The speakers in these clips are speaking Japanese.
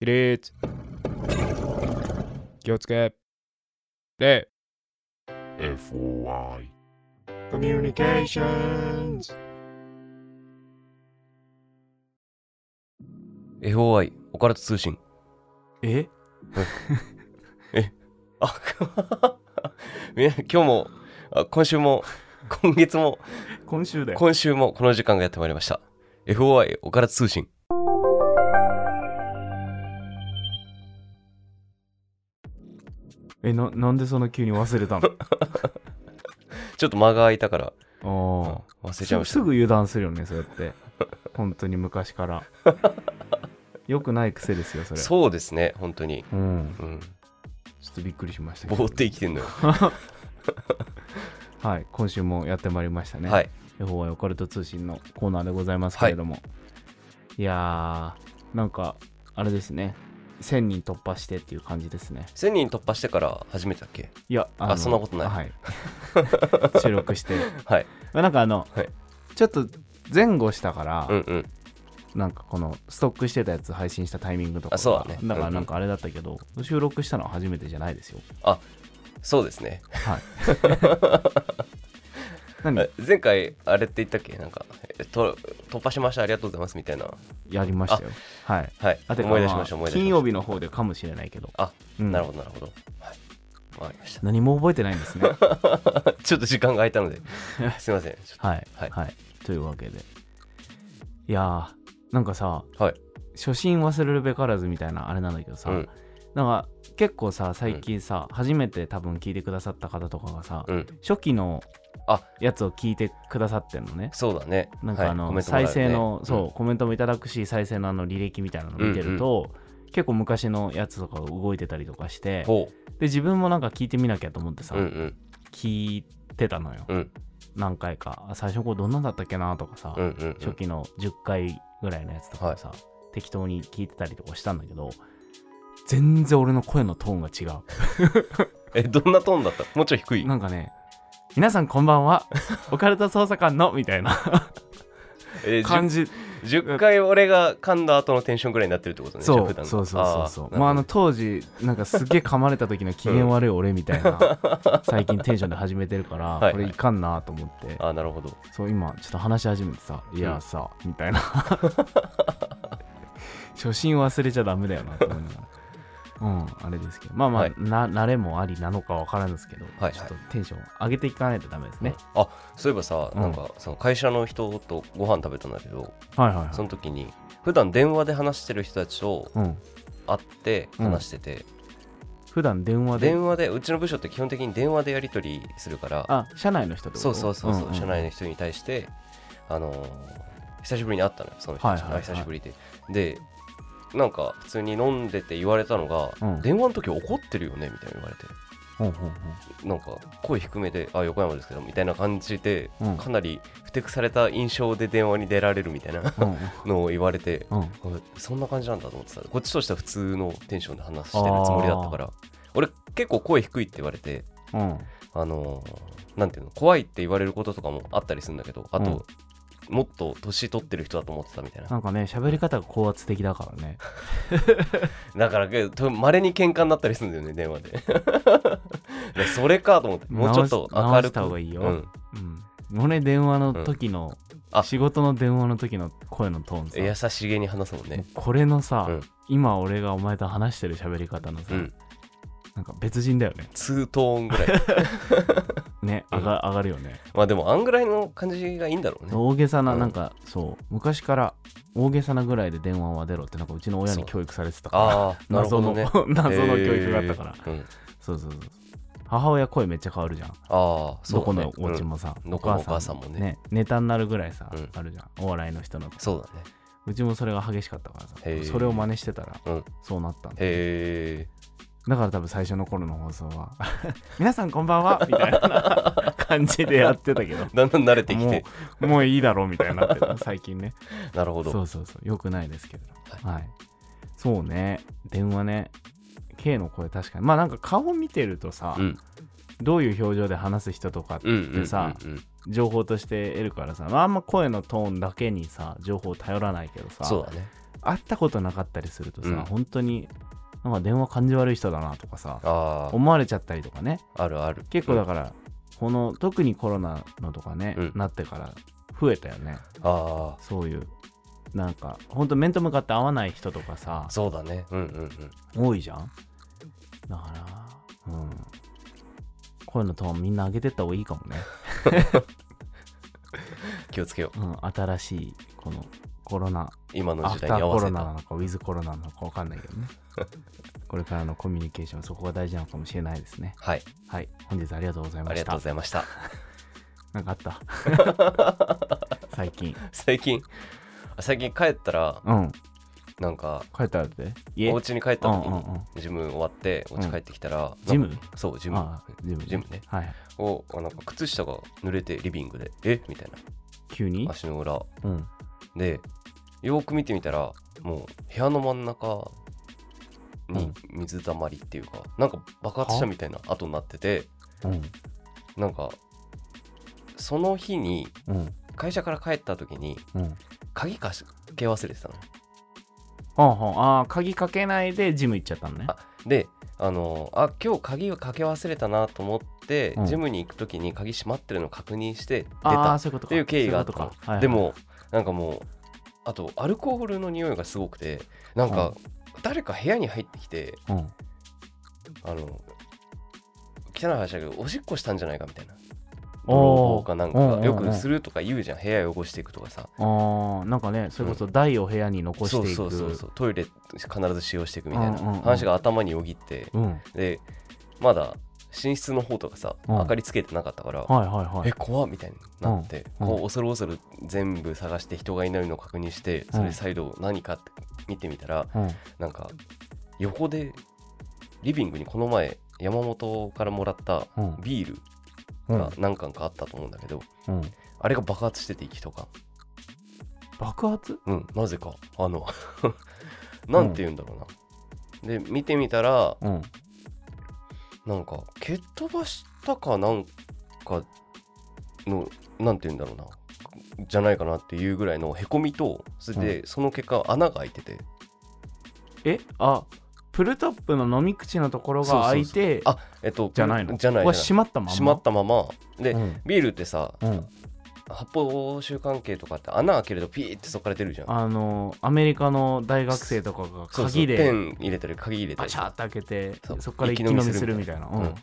起立気をつけ。礼 FOI コミュニケーションズ。FOI オカルト通信。え？あみな今日もあ今週も今月も今週今週もこの時間がやってまいりました。FOI オカルト通信えななんでそんな急に忘れたの？ちょっと間が空いたから。ああ忘れちゃいました。すすぐ油断するよねそうやって。本当に昔から。よくない癖ですよそれ。そうですね本当に。うん。うん。ちょっとびっくりしましたけど。ぼーって生きてんのよ。はい今週もやってまいりましたね。はい。FOI オカルト通信のコーナーでございますけれども、い、やーなんかあれですね1000人突破してっていう感じですね。1000人突破してから初めてだっけ？いやああそんなことない。はい。収録して。はい。まあなんかあの、はい。ちょっと前後したから、うんうん。なんかこのストックしてたやつ配信したタイミングとかそうだね。だかうんうん。らなんかあれだったけど、収録したのは初めてじゃないですよ。そうですね。はい 前回あれって言ったっけ？なんかえと突破しましたありがとうございますみたいな。やりましたよ。はい。はい。思い出しましたまあ思い出しました金曜日の方でかもしれないけど。あ、うん。なるほどなるほど。はい。りました。何も覚えてないんですね。ちょっと時間が空いたので。すいません。はい、はい。はい、というわけで。いやーなんかさ、はい。初心忘れるべからずみたいなあれなんだけどさ、うん。なんか結構さ最近さ、初めて多分聞いてくださった方とかがさ、とうん。初期のあやつを聞いてくださってんのね。そうだね。なんかあの、はい再生の、そう、んコメントもいただくし再生のあの履歴みたいなの見てると、結構昔のやつとかが動いてたりとかしてでほ自分もなんか聞いてみなきゃと思ってさ、ううんうん。聞いてたのよ、うん。何回か。あ最初これどんなんだったっけなとかさ、うんうんうん。初期の10回ぐらいのやつとかをさ、適当に聞いてたりとかしたんだけど全然俺の声のトーンが違う。えどんなトーンだった？もうちょい低い？なんかね皆さんこんばんは。オカルト捜査官のみたいな。え感じ。10, 10回俺が噛んだ後のテンションぐらいになってるってことねそうそうそうそうそうまああの当時なんかすっげえ噛まれた時の機嫌悪い俺みたいな、最近テンションで始めてるから、これいかんなと思って。あーなるほど。そう今ちょっと話し始めてさ「いやさ」みたいな。初心忘れちゃダメだよなって思いながらうんあれですけどまあまあ、はい。な慣れもありなのかわからんですけど、はいちょっとテンション上げていかないとダメですね、あそういえばさうん。なんかその会社の人とご飯食べたんだけどはいはいはい。その時に普段電話で話してる人たちとうん。会って話してて。普段電話で？電話でうちの部署って基本的に電話でやり取りするから。あ社内の人と？そうそうそうそう、んん社内の人に対してあのー久しぶりに会ったのよその人たち。が、はいはいはい。久しぶりで。でなんか普通に飲んでて言われたのが、うん。電話の時怒ってるよねみたいな言われて。ほんほんなんか声低めで「あ横山ですけど」みたいな感じで、うん。かなりふてくされた印象で電話に出られるみたいなうん。のを言われてうん。あそんな感じなんだと思ってた。こっちとしては普通のテンションで話してるつもりだったから。俺結構声低いって言われてうん。あのーなんていうの怖いって言われることとかもあったりするんだけどあと、もっと年取ってる人だと思ってたみたいな。なんかね喋り方が高圧的だからね。だからまれに喧嘩になったりするんだよね電話で。で それかと思って。もうちょっと明るく。た方がいいよ、うん、うん。俺電話の時の、あ。仕事の電話の時の声のトーンさ。優しげに話すもんね。これのさ、うん。今俺がお前と話してる喋り方のさ、うん。なんか別人だよね。2トーンぐらい ねうん。上が上がるよね。まあでもあんぐらいの感じがいいんだろうね。大げさなうん。なんか、そう。昔から大げさなぐらいで電話は出ろってなんかうちの親に教育されてたから 謎の、どね。謎の教育があったから、えー。うん。そうそうそう。母親声めっちゃ変わるじゃん。ああそうだね。どこのお家もさ、うん。お母さんもね。ネタになるぐらいさ、うん。あるじゃん。お笑いの人のそうだね。うちもそれが激しかったからさ。それを真似してたらうん。そうなったんだへえだから多分最初の頃の放送は 皆さんこんばんはみたいな 感じでやってたけど。だんだん慣れてきて。もうもういいだろうみたいになってる。最近ね。なるほど。そうそうそう。よくないですけど。はい、そうね。電話ね。K の声確かに。まあなんか顔見てるとさ、うん。どういう表情で話す人とかうんうんうんうん。でさ情報として得るからさ、まあ、あんま声のトーンだけにさ情報を頼らないけどさそうだね。会ったことなかったりするとさ、うん。本当になんか電話感じ悪い人だなとかさあ思われちゃったりとかね。ああるある。結構だから、この特にコロナのとかね、うん。なってから増えたよね。ああそういう。なんか本当面と向かって会わない人とかさそうだね。うんうんうん。多いじゃん。だからうん。こういうのとみんな上げてった方がいいかもね、気をつけよう。うん、新しいこのコロナ今の時代に合わせた。コロナなのかウィズコロナなのか分かんないけどね。これからのコミュニケーションそこが大事なのかもしれないですね。はい。はい。本日ありがとうございました。ありがとうございました。なんかあった？最近。最近？最近帰ったらうん。なんか帰ったらって？家？お家に帰った時にジム終わってお家帰ってきたらジム？そうジム。あジムジムね。はいをあなんか靴下が濡れてリビングでえ？みたい急に？な足の裏。うん。でよーく見てみたらもう部屋の真ん中に水たまりっていうか、なんか爆発したみたいな跡になっててうん。なんかその日にうん。会社から帰った時にうん。鍵かけ忘れてたの。はあはあ。あー鍵かけないでジム行っちゃったのね。あであのあ今日鍵をかけ忘れたなと思って、うん。ジムに行く時に鍵閉まってるのを確認して出あたっあそういうことか。ていう経緯があったの。でもなんかもうあとアルコールの匂いがすごくてなんか誰か部屋に入ってきてうん。あの汚い話だけどおしっこしたんじゃないかみたいな。泥棒かなんかよくするとか言うじゃん部屋汚していくとかさ。あー。なんかねそれこそ台を部屋に残していく。そうそうそうそう。トイレ必ず使用していくみたいな話が頭によぎって。うん。でまだ寝室の方とかさうん。明かりつけてなかったからはいはいはい。え怖っみたいになって、うん。こう恐る恐る全部探して人がいないのを確認してそれ再度何かって見てみたら、うん。なんか横でリビングにこの前山本からもらったうん。ビールうん。が何缶かあったと思うんだけど、うん。あれが爆発してて息とか爆発？うんなぜか。あの なんて言うんだろうな、で見てみたらうんなんか蹴っ飛ばしたかなんかのなんて言うんだろうなじゃないかなっていうぐらいのへこみとそれでその結果穴が開いてて、え？あプルトップの飲み口のところが開いてあえっとじゃないの？じゃないは閉まったまま？閉まったまま。で、うん。ビールってさうん発泡酒関係とかって穴開けるとピーってそこから出るじゃん。あのアメリカの大学生とかが鍵でペン入れたり鍵入れたり。さパチャーって開けてそこから一気飲みするみたいな、うん。うん。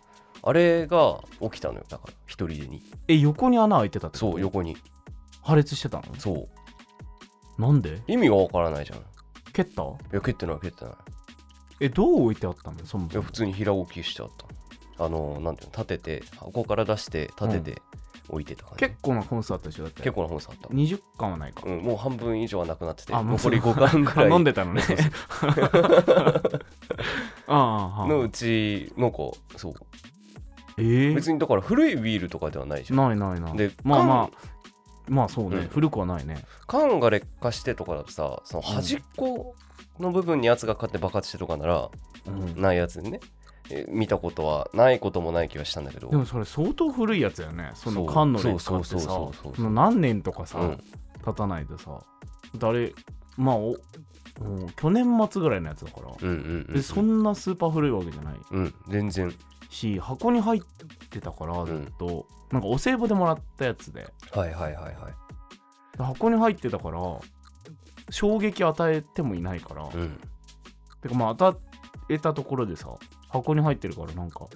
あれが起きたのよ。だから一人でに。え横に穴開いてたってそう横に。破裂してたの？そう。なんで？意味がわからないじゃん。い蹴った？や蹴ってない蹴ってない。えどう置いてあったの？そもいやそも普通に平置きしてあった。あのなんていうの立てて箱から出して立てて置いてた感じ、結構な本数あったでしょだって。結構な本数あった、20巻はないか、うん、もう半分以上はなくなってて。残り5巻ぐらい。飲んでたのね。のうちなんかそう。えー、別にだから古いビールとかではないじゃん。ないないない。でまあまあ缶。まあそうね、うん。古くはないね。缶が劣化してとかだとさその端っこの部分に圧がかかって爆発してとかならうんないやつでねえ見たことはないこともない気がしたんだけど。でもそれ相当古いやつやね。その缶の劣化ってさ何年とかさ、うん。経たないとさ誰まあおうん去年末ぐらいのやつだから、うんうんうんでそんなスーパー古いわけじゃない。うん全然。し箱に入ってたからずっと、なんかお歳暮でもらったやつで。はいはいはいはい。で箱に入ってたから衝撃与えてもいないから、うん。てかまあ与えたところでさ箱に入ってるからなんか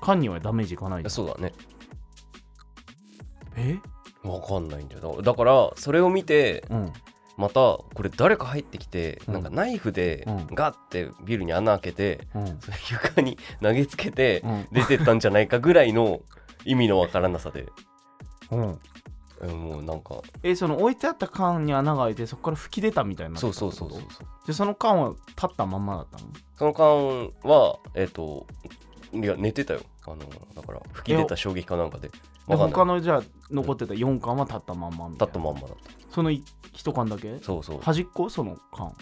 缶にはダメージいかないじゃん。そうだね。え？わかんないんだよだだからそれを見てうん。またこれ誰か入ってきて、うん。なんかナイフでうん。ガッてビルに穴開けて、うん。それ床に 投げつけてうん。出てったんじゃないかぐらいの意味のわからなさで。うんえもうなんか。えその置いてあった缶に穴が開いてそこから吹き出たみたいになそうそうそうそうでその缶は立ったまんまだったの？その間はえっ、といや寝てたよ。あのだから吹き出た衝撃かなんかで。で他のじゃあ残ってた4缶は立ったまんまみたいな。立ったまんまだっその1缶だけ？たそうそう。端っこ？その缶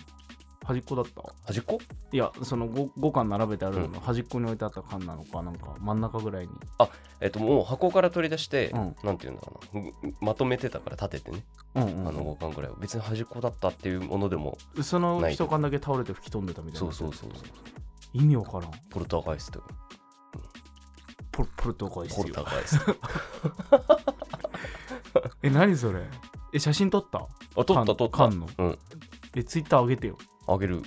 端っこだった？端っこ？いやその 5, 5巻並べてあるのうの端っこに置いてあった缶なのかなんか真ん中ぐらいに。えっともう箱から取り出して、うん。なんていうんだろうな。うんまとめてたから立ててね、うんうんあの5巻ぐらいは。別に端っこだったっていうものでもその一缶だけ倒れて吹き飛んでたみたいな。そうそうそうそう。意味わからん。ポルターガイスト。ポルポルトガイスポルよターガイスト。え何それ？え写真撮った？あ取った取った。缶の？うん。えツイッター上げてよ、あげる。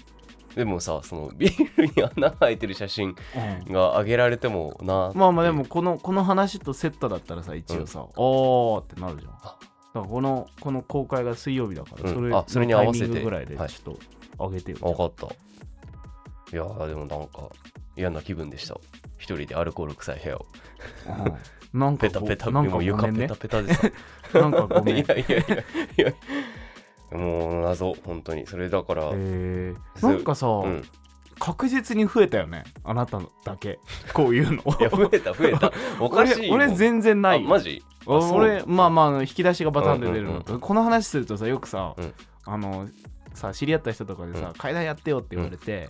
でもさその ビールに穴が開いてる写真うん。が上げられてもなまあまあでもこのこの話とセットだったらさ一応さ、おーってなるじゃん。だあからこのこの公開が水曜日だから、うん。それあそれに合わせて。ぐらいでちょはいっと上げてよ、分かった。いやーでもなんか嫌な気分でした。一人でアルコール臭い部屋を。うん。なんかごペタペタ。なんかもう床ペタペタでさ。なんかごめん。いやいやいやいやもう謎本当に。それだから、なんかさ、うん。確実に増えたよね。あなたのだけ。こういうの。いや増えた増えた。おかしい俺俺全然ないマジ？あそまあまあ引き出しがバタンで出るの。と、うんうんこの話するとさよくさ、うん。あのさ知り合った人とかでさ、うん階段やってよって言われて、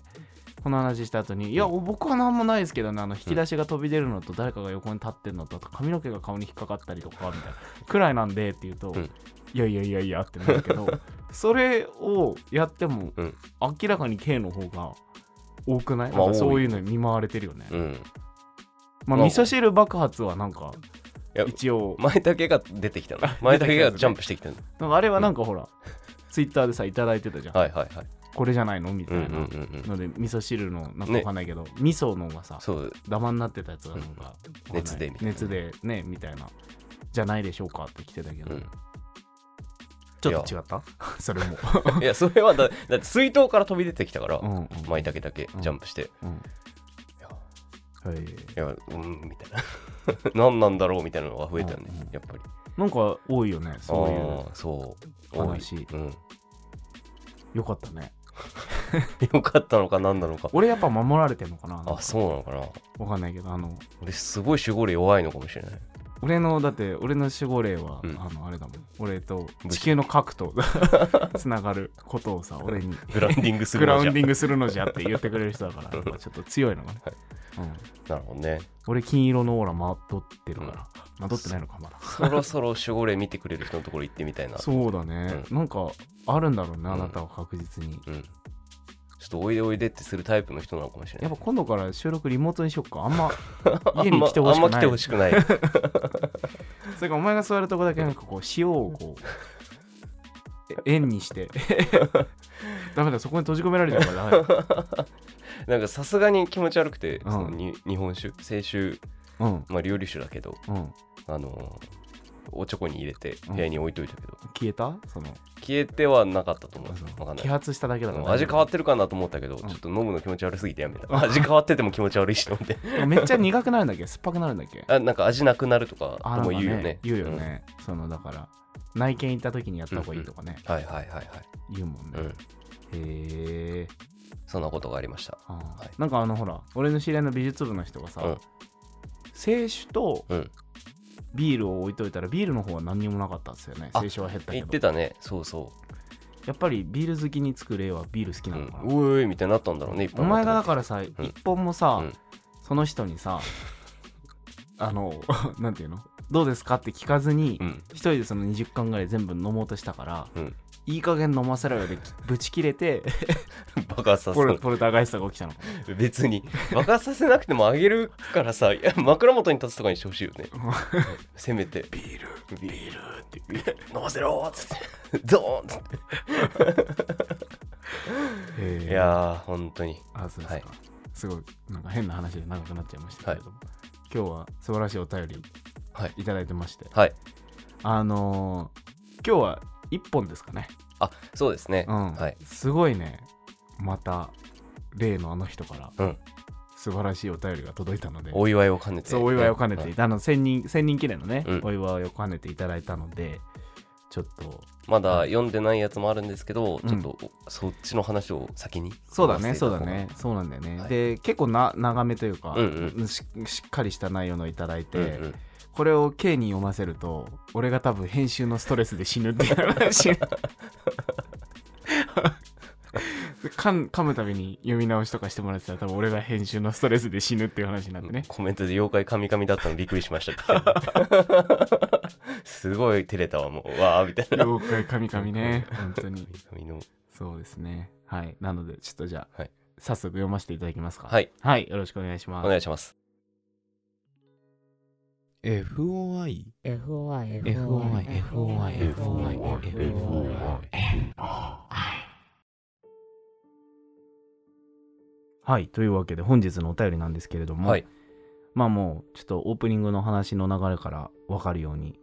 この話した後に「いや僕は何もないですけどねあの引き出しが飛び出るのと誰かが横に立ってるのと髪の毛が顔に引っかかったりとかみたいな。くらいなんでって言うと、うんいやいやいやいやってなるけど それをやっても、うん。明らかに K の方が多くない、まあなんかそう多い。いうのに見舞われてるよね、うん。まあまあ味噌汁爆発はなんかいや一応前だけが出てきたの。前だけがジャンプしてきたの。なんかあれはなんかほら、ツイッターでさいただいてたじゃん、はいはいはい。これじゃないの？みたうんいなうんうんうんので味噌汁のなんかねわかんないけど、味噌のがさそう。ダマになってたやつがなんか、わかん。ない熱でみたいな。熱でねみたいなじゃないでしょうかって来てたけど、うんちょっと違った？それも。いやそれはだだって水筒から飛び出てきたからうんうん舞茸だけジャンプして。うん。いや。はい。いやうんみたいな。何なんだろうみたいなのが増えたよねうんうんやっぱり。なんか多いよねそういうそう。多い。話。うん。よかったね。よかったのか何なのか。俺やっぱ守られてんのかなあそうなのかな。わかんないけどあの。俺すごい守護霊弱いのかもしれない俺のだって俺の守護霊は、うん。あのあれだもん。俺と地球の核と つながることをさ 俺に。グラウンディングすグラウるのじゃ。ンディングするのじゃって言ってくれる人だからちょっと強いのがね、はい。うん、なるほどね。俺金色のオーラまとってるから、まとってないのかまだ。そろそろ守護霊見てくれる人のところ行ってみたいな。そうだね、なんかあるんだろうねあなたは確実に、うんっとおいでおいでってするタイプの人なのかもしれない。やっぱ今度から収録リモートにしよっか。あんま 家に来てほしくない。あんま来てほしくない。それからお前が座るとこだけなんかこう塩をこうえ 円にして。ダメだそこに閉じ込められちゃうからダメだ。なんかさすがに気持ち悪くて、うんそのに日本酒清酒。うん。まあ料理酒だけど。うん。あのーおちょこに入れてうん。部屋に置いといたけど、消えた？その。消えてはなかったと思う。わかんない揮発しただけだから味変わってるかなと思ったけど、ちょっと飲むの気持ち悪すぎてやめた。味変わってても気持ち悪いしと思って。めっちゃ苦くなるんだっけ？酸っぱくなるんだっけ？あなんか味なくなるとかあとも言うよね。言うよね、そのだから内見行った時にやった方がいいとかね、うんはいはいはいはい、言うもんね、うん、へえそんなことがありました。なんかあのほら俺の知り合いの美術部の人がさ、うん。清酒とうんビールを置いといたらビールの方は何にもなかったんですよね。あ清酒は減ったけど。言ってたね。そうそやっぱりビール好きにつく例はビール好きう、う、なんのかな、おいおいみたいになったんだろうねお前がだからさ、一本もさ、うん。その人にさあのなんていうの？どうですか？って聞かずに、うん。一人でその20巻ぐらい全部飲もうとしたから、うんいい加減飲ませろよできぶち切れて爆発させポルるポルターガイストが起きたの。別に爆発させなくてもあげるからさいや枕元に立つとかにしてほしいよね。せめて。ビールビール。って。飲ませろっつって。ドーンっつって。いやー本当に。あそうですか、はい。すごいなんか変な話で長くなっちゃいましたけれども、今日は素晴らしいお便りはい。いただいてまして。はい。あのー今日は1本ですかね。あそうですね、うん、はい。すごいね。また例のあの人からうん。素晴らしいお便りが届いたので、お祝いを兼ねて。お祝いを兼ねて、うん。あの1000人1000人記念のね、うん。お祝いを兼ねていただいたのでちょっとまだ読んでないやつもあるんですけど、うん。ちょっとそっちの話を先に。そうだねそうだね。そうなんだよね、はい。で結構な長めというか、うんししっかりした内容のいただいて、うんうんこれを K に読ませると俺が多分編集のストレスで死ぬっていう話。噛むたびに読み直しとかしてもらってたら多分俺が編集のストレスで死ぬっていう話になってね。コメントで妖怪カミカミだったのびっくりしました。すごい照れたわもう。わーみたいな。妖怪神々ね本当に。カミカミの。そうですね。はい。なのでちょっとじゃあ、はい。早速読ませていただきますか。はい。はい。よろしくお願いします。お願いします FOI FOI FOI FOI FOI FOI はいというわけで本日のお便りなんですけれども、はい。まあもうちょっとオープニングの話の流れから分かるように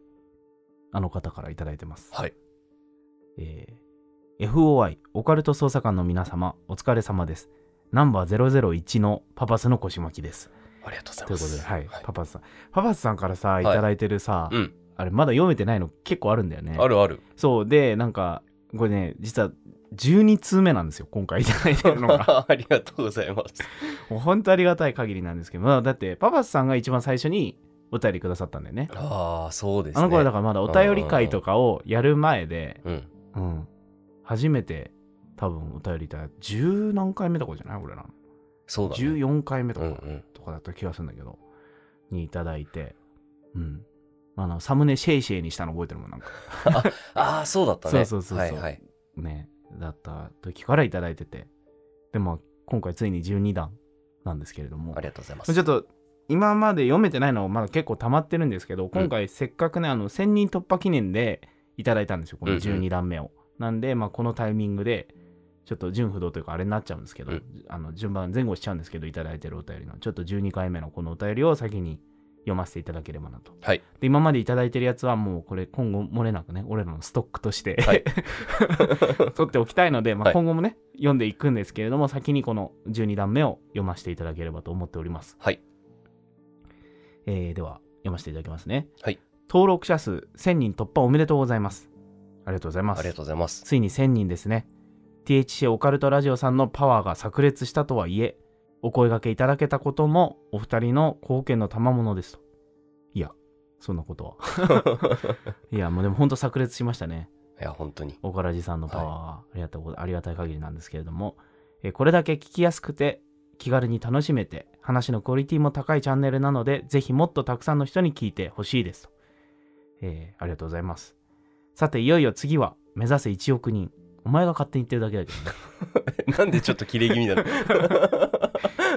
あの方からいただいてます。はい。えー FOI オカルト捜査官の皆様お疲れ様です。ナンバー001のパパスの腰巻きですありがとうございというますことで、はい、パパスさん。パパスさんからさい。ただいてるさ、うん。あれまだ読めてないの結構あるんだよね。あるある。そう。でなんかこれね実は12通目なんですよ今回いただいてるのが。ありがとうございます。もう本当ありがたい限りなんですけど、まあ、だってパパスさんが一番最初にお便りくださったんだよね。ああそうですね。あの頃だからまだお便り会とかをやる前で、うん。うん、初めて多分お便りいただいた。10何回目とかじゃない？俺らのそうだね。14回目とか,、うんうん。とかだった気がするんだけどにいただいて。うん。あのサムネシェイシェイにしたの覚えてるもんなんか。ああそうだったね。そうそうそうそう。はいはい。ねだった時からいただいてて。でも今回ついに12弾なんですけれども。ありがとうございます。ちょっと今まで読めてないのまだ結構溜まってるんですけど今回せっかくね、あの1000人突破記念でいただいたんですよこのうんうん。12弾目を、なんで、まあ、このタイミングでちょっと順不動というかあれになっちゃうんですけど、うん。あの順番前後しちゃうんですけどいただいてるお便りの。ちょっと12回目のこのお便りを先に読ませていただければなと。はい。で今までいただいてるやつはもうこれ今後漏れなくね俺らのストックとして、はい。取っておきたいので、まあ、はい。今後もね、読んでいくんですけれども先にこの12段目を読ませていただければと思っております、はい。えーでは読ませていただきますね。はい。登録者数1000人突破おめでとうございます。ありがとうございます。ありがとうございます。ついに1000人ですね THC オカルトラジオさんのパワーが炸裂したとはいえお声掛けいただけたこともお二人の貢献の賜物ですと。いやそんなことは。いやもうでも本当炸裂しましたね。いや本当に。オカラジさんのパワーはありがたいありがたい限りなんですけれども、えーこれだけ聞きやすくて気軽に楽しめて話のクオリティも高いチャンネルなのでぜひもっとたくさんの人に聞いてほしいですと、えーありがとうございます。さていよいよ次は目指せ1億人お前が勝手に言ってるだけだけどね。なんでちょっと切れ気味なの？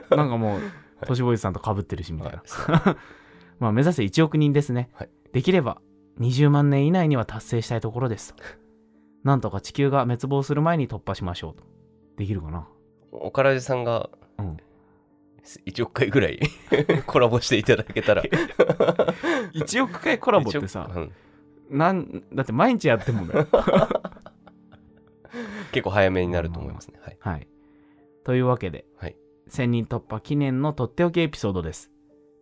なんかもう都市ボーイズさんと被ってるしみたいな、はい。まあ目指せ1億人ですね、はい。できれば20万年以内には達成したいところですと。なんとか地球が滅亡する前に突破しましょうと。できるかな？おからじさんがうん。1億回ぐらいコラボしていただけたら。1億回コラボって1さ億うん。なんだって毎日やってもだよ結構早めになると思いますね。はい。はい。というわけで、はい。1000人突破記念のとっておきエピソードです。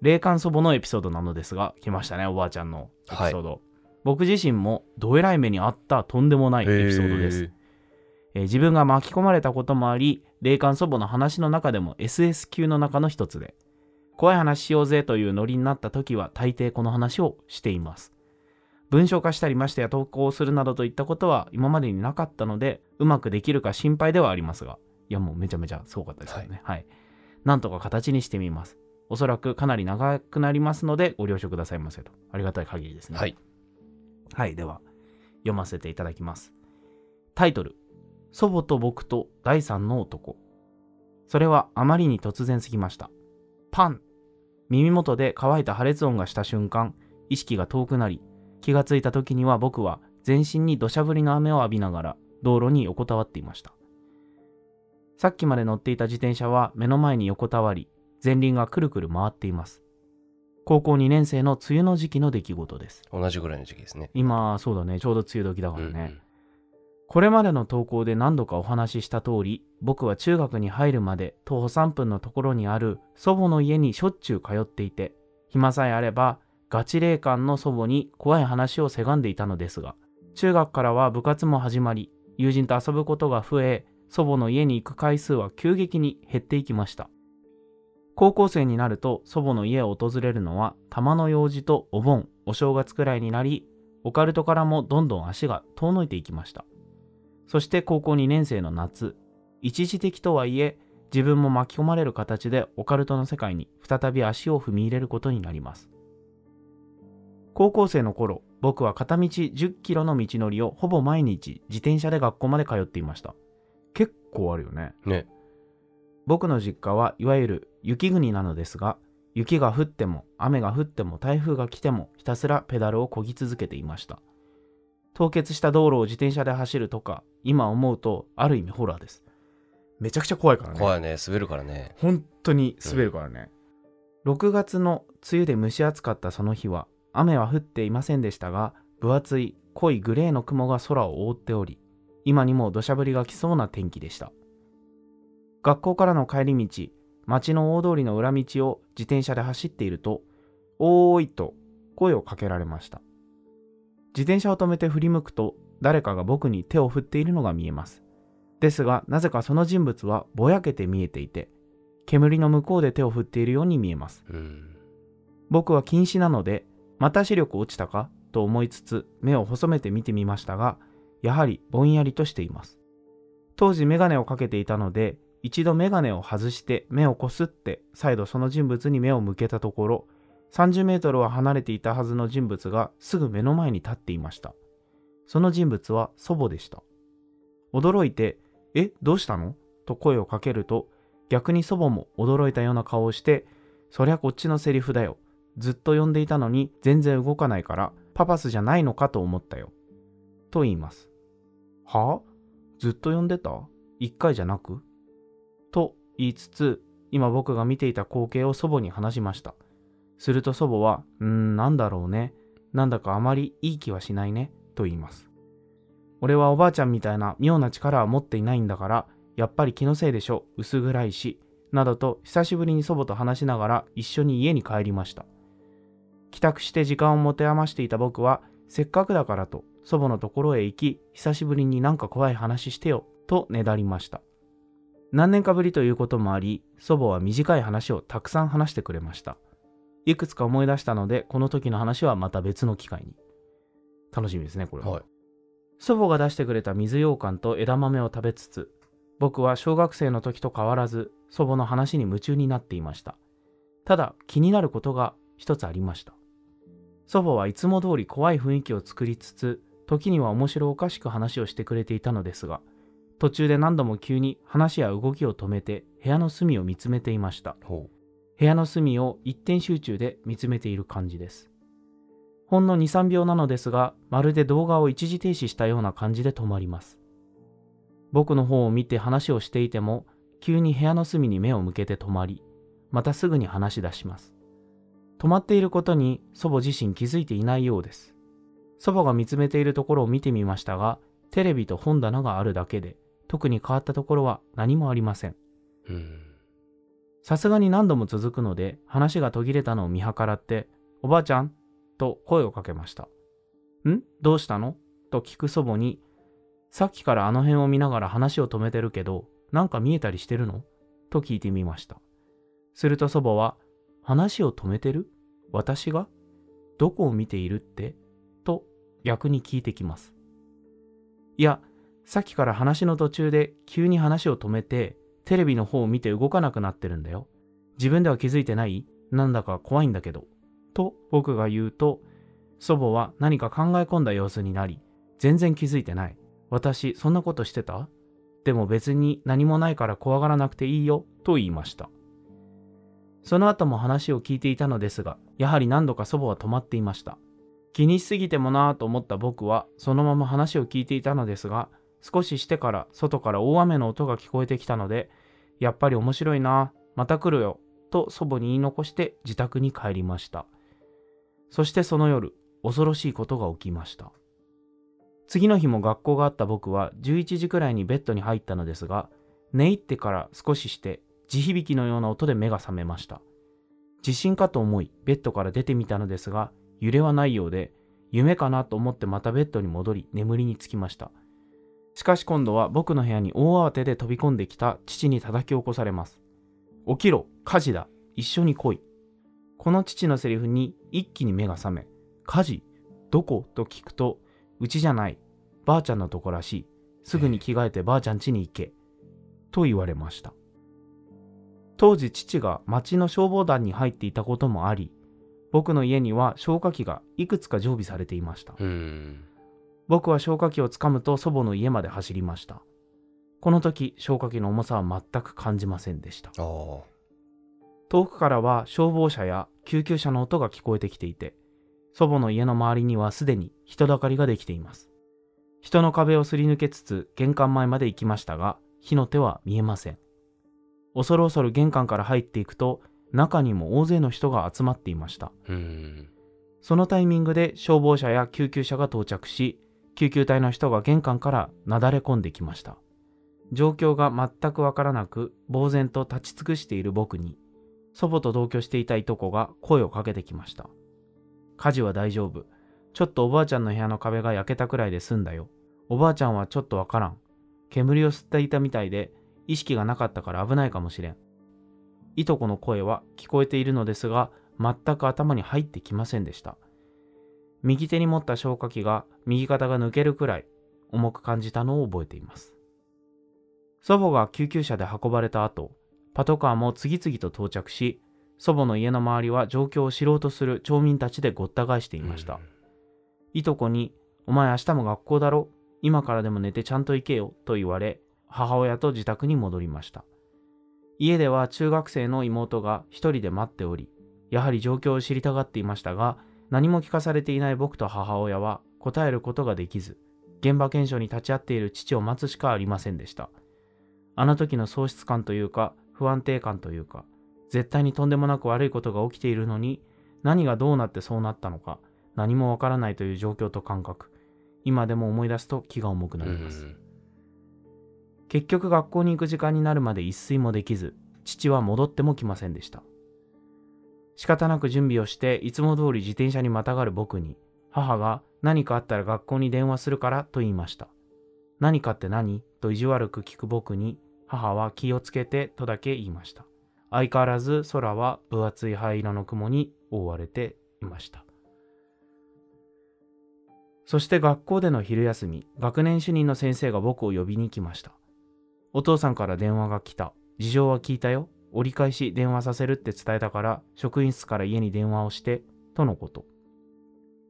霊感祖母のエピソードなのですが来ましたねおばあちゃんのエピソード、僕自身もどえらい目にあったとんでもないエピソードです、えー自分が巻き込まれたこともあり霊感祖母の話の中でも SS 級の中の一つで怖い話しようぜというノリになった時は大抵この話をしています文章化したりましてや投稿するなどといったことは今までになかったのでうまくできるか心配ではありますがいやもうめちゃめちゃすごかったですよね。はい、なんとか形にしてみます。おそらくかなり長くなりますのでご了承くださいませと。ありがたい限りですね。はい。はい、では読ませていただきます。タイトル。祖母と僕と第三の男。それはあまりに突然すぎました。パン。耳元で乾いた破裂音がした瞬間、意識が遠くなり、気がついた時には僕は全身に土砂降りの雨を浴びながら道路に横たわっていました。さっきまで乗っていた自転車は目の前に横たわり、前輪がくるくる回っています。高校2年生の梅雨の時期の出来事です。同じぐらいの時期ですね今そうだねちょうど梅雨時だからね、うんうんこれまでの投稿で何度かお話しした通り僕は中学に入るまで徒歩3分のところにある祖母の家にしょっちゅう通っていて暇さえあればガチ霊感の祖母に怖い話をせがんでいたのですが中学からは部活も始まり友人と遊ぶことが増え祖母の家に行く回数は急激に減っていきました。高校生になると祖母の家を訪れるのは玉の用事とお盆お正月くらいになりオカルトからもどんどん足が遠のいていきました。そして高校2年生の夏一時的とはいえ自分も巻き込まれる形でオカルトの世界に再び足を踏み入れることになります。高校生の頃僕は片道10キロの道のりをほぼ毎日自転車で学校まで通っていました。結構あるよね。ね。僕の実家はいわゆる雪国なのですが雪が降っても雨が降っても台風が来てもひたすらペダルを漕ぎ続けていました。凍結した道路を自転車で走るとか今思うとある意味ホラーです。めちゃくちゃ怖いからね。怖いね。滑るからね。本当に滑るからね、6月の梅雨で蒸し暑かったその日は雨は降っていませんでしたが分厚い濃いグレーの雲が空を覆っており今にも土砂降りが来そうな天気でした。学校からの帰り道町の大通りの裏道を自転車で走っていると「おーい」と声をかけられました。自転車を止めて振り向くと誰かが僕に手を振っているのが見えます。ですがなぜかその人物はぼやけて見えていて煙の向こうで手を振っているように見えます。うん。僕は近視なのでまた視力落ちたか？と思いつつ目を細めて見てみましたがやはりぼんやりとしています。当時メガネをかけていたので一度メガネを外して目をこすって再度その人物に目を向けたところ30メートルは離れていたはずの人物がすぐ目の前に立っていました。その人物は祖母でした。驚いて「え？どうしたの?」と声をかけると逆に祖母も驚いたような顔をして「そりゃこっちのセリフだよ。ずっと呼んでいたのに全然動かないからパパスじゃないのかと思ったよ。と言います。は？あずっと呼んでた？一回じゃなく？と言いつつ、今僕が見ていた光景を祖母に話しました。すると祖母は、うーん、なんだろうね。なんだかあまりいい気はしないね。と言います。俺はおばあちゃんみたいな妙な力は持っていないんだから、やっぱり気のせいでしょ。薄暗いし。などと久しぶりに祖母と話しながら一緒に家に帰りました。帰宅して時間を持て余していた僕は、せっかくだからと祖母のところへ行き、久しぶりになんか怖い話してよ、とねだりました。何年かぶりということもあり、祖母は短い話をたくさん話してくれました。いくつか思い出したので、この時の話はまた別の機会に。楽しみですね、これは。はい祖母が出してくれた水羊羹と枝豆を食べつつ、僕は小学生の時と変わらず、祖母の話に夢中になっていました。ただ、気になることが一つありました。祖母はいつも通り怖い雰囲気を作りつつ、時には面白おかしく話をしてくれていたのですが、途中で何度も急に話や動きを止めて部屋の隅を見つめていました。ほ部屋の隅を一点集中で見つめている感じです。ほんの2、3秒なのですが、まるで動画を一時停止したような感じで止まります。僕の方を見て話をしていても、急に部屋の隅に目を向けて止まり、またすぐに話し出します。止まっていることに祖母自身気づいていないようです。祖母が見つめているところを見てみましたが、テレビと本棚があるだけで、特に変わったところは何もありません。さすがに何度も続くので話が途切れたのを見計らって「おばあちゃん?」と声をかけました。ん？どうしたの？と聞く祖母に「さっきからあの辺を見ながら話を止めてるけどなんか見えたりしてるの?」と聞いてみました。すると祖母は「話を止めてる？私が？どこを見ているって?」と逆に聞いてきます。いやさっきから話の途中で急に話を止めてテレビの方を見て動かなくなってるんだよ。自分では気づいてない？なんだか怖いんだけど。と僕が言うと、祖母は何か考え込んだ様子になり、全然気づいてない。私、そんなことしてた？でも別に何もないから怖がらなくていいよ。と言いました。その後も話を聞いていたのですが、やはり何度か祖母は止まっていました。気にしすぎてもなぁと思った僕は、そのまま話を聞いていたのですが、少ししてから外から大雨の音が聞こえてきたので、やっぱり面白いなぁ、また来るよ、と祖母に言い残して自宅に帰りました。そしてその夜、恐ろしいことが起きました。次の日も学校があった僕は11時くらいにベッドに入ったのですが、寝入ってから少しして地響きのような音で目が覚めました。地震かと思いベッドから出てみたのですが、揺れはないようで、夢かなと思ってまたベッドに戻り眠りにつきました。しかし今度は僕の部屋に大慌てで飛び込んできた父に叩き起こされます。起きろ、火事だ、一緒に来い。この父のセリフに一気に目が覚め、火事どこ？と聞くと、うちじゃない、ばあちゃんのとこらしい。すぐに着替えてばあちゃん家に行け。と言われました。当時父が町の消防団に入っていたこともあり、僕の家には消火器がいくつか常備されていました。うん僕は消火器をつかむと祖母の家まで走りました。この時、消火器の重さは全く感じませんでした。遠くからは消防車や救急車の音が聞こえてきていて、祖母の家の周りにはすでに人だかりができています。人の壁をすり抜けつつ玄関前まで行きましたが、火の手は見えません。恐る恐る玄関から入っていくと、中にも大勢の人が集まっていました。うんそのタイミングで消防車や救急車が到着し、救急隊の人が玄関からなだれ込んできました。状況が全くわからなく、呆然と立ち尽くしている僕に、祖母と同居していたいとこが声をかけてきました。火事は大丈夫。ちょっとおばあちゃんの部屋の壁が焼けたくらいで済んだよ。おばあちゃんはちょっとわからん。煙を吸っていたみたいで、意識がなかったから危ないかもしれん。いとこの声は聞こえているのですが、全く頭に入ってきませんでした。右手に持った消火器が右肩が抜けるくらい重く感じたのを覚えています。祖母が救急車で運ばれた後、パトカーも次々と到着し、祖母の家の周りは状況を知ろうとする町民たちでごった返していました。いとこに、お前明日も学校だろ？今からでも寝てちゃんと行けよ？と言われ、母親と自宅に戻りました。家では中学生の妹が一人で待っており、やはり状況を知りたがっていましたが、何も聞かされていない僕と母親は答えることができず、現場検証に立ち会っている父を待つしかありませんでした。あの時の喪失感というか、不安定感というか、絶対にとんでもなく悪いことが起きているのに、何がどうなってそうなったのか、何もわからないという状況と感覚。今でも思い出すと気が重くなります。結局学校に行く時間になるまで一睡もできず、父は戻っても来ませんでした。仕方なく準備をして、いつも通り自転車にまたがる僕に、母が何かあったら学校に電話するからと言いました。何かって何？と意地悪く聞く僕に、母は気をつけてとだけ言いました。相変わらず空は分厚い灰色の雲に覆われていました。そして学校での昼休み、学年主任の先生が僕を呼びに来ました。お父さんから電話が来た。事情は聞いたよ。折り返し電話させるって伝えたから、職員室から家に電話をして、とのこと。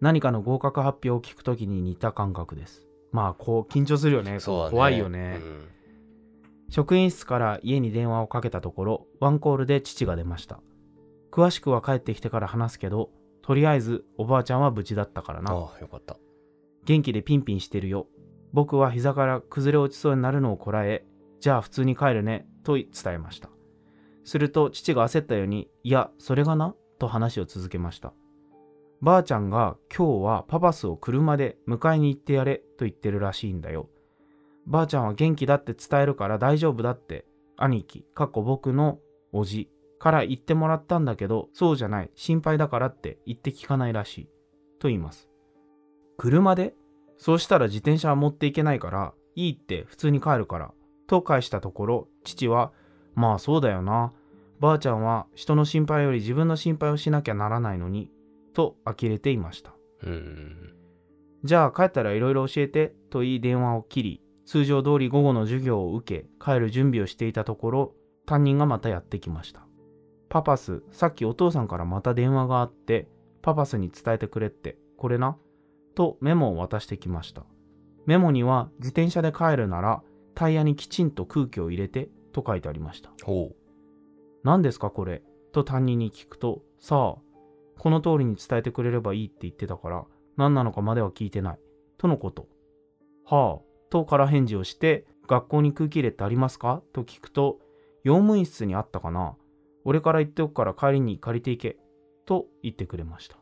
何かの合格発表を聞くときに似た感覚です。まあ、こう、緊張するよね。ね怖いよね。うん職員室から家に電話をかけたところ、ワンコールで父が出ました。詳しくは帰ってきてから話すけど、とりあえずおばあちゃんは無事だったからな。ああよかった元気でピンピンしてるよ。僕は膝から崩れ落ちそうになるのをこらえ、じゃあ普通に帰るね、と伝えました。すると父が焦ったように、いや、それがな、と話を続けました。ばあちゃんが今日はパパスを車で迎えに行ってやれと言ってるらしいんだよ。ばあちゃんは元気だって伝えるから大丈夫だって兄貴、かっこ僕のおじから言ってもらったんだけど、そうじゃない、心配だからって言って聞かないらしい。と言います。車で？そうしたら自転車は持っていけないから、いいって普通に帰るから。と返したところ、父は、まあそうだよな。ばあちゃんは人の心配より自分の心配をしなきゃならないのに、と呆れていました。うんじゃあ帰ったらいろいろ教えてと言い電話を切り、通常通り午後の授業を受け、帰る準備をしていたところ、担任がまたやってきました。パパス、さっきお父さんからまた電話があって、パパスに伝えてくれって、これな？とメモを渡してきました。メモには自転車で帰るならタイヤにきちんと空気を入れてと書いてありました。ほ何ですかこれ？と担任に聞くと、さあ、この通りに伝えてくれればいいって言ってたから、何なのかまでは聞いてない。とのこと。はあ、とから返事をして、学校に空気入れってありますか？と聞くと、用務員室にあったかな？俺から言っておくから帰りに借りていけ。と言ってくれました。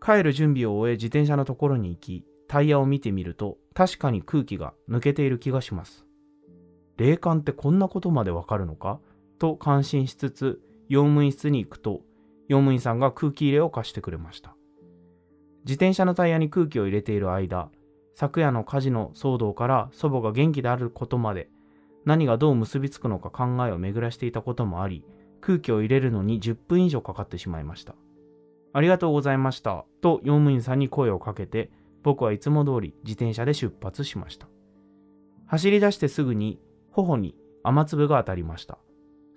帰る準備を終え自転車のところに行き、タイヤを見てみると、確かに空気が抜けている気がします。霊感ってこんなことまでわかるのか？と感心しつつ、用務員室に行くと、用務員さんが空気入れを貸してくれました。自転車のタイヤに空気を入れている間、昨夜の火事の騒動から祖母が元気であることまで、何がどう結びつくのか考えを巡らしていたこともあり、空気を入れるのに10分以上かかってしまいました。ありがとうございました。と用務員さんに声をかけて、僕はいつも通り自転車で出発しました。走り出してすぐに、頬に雨粒が当たりました。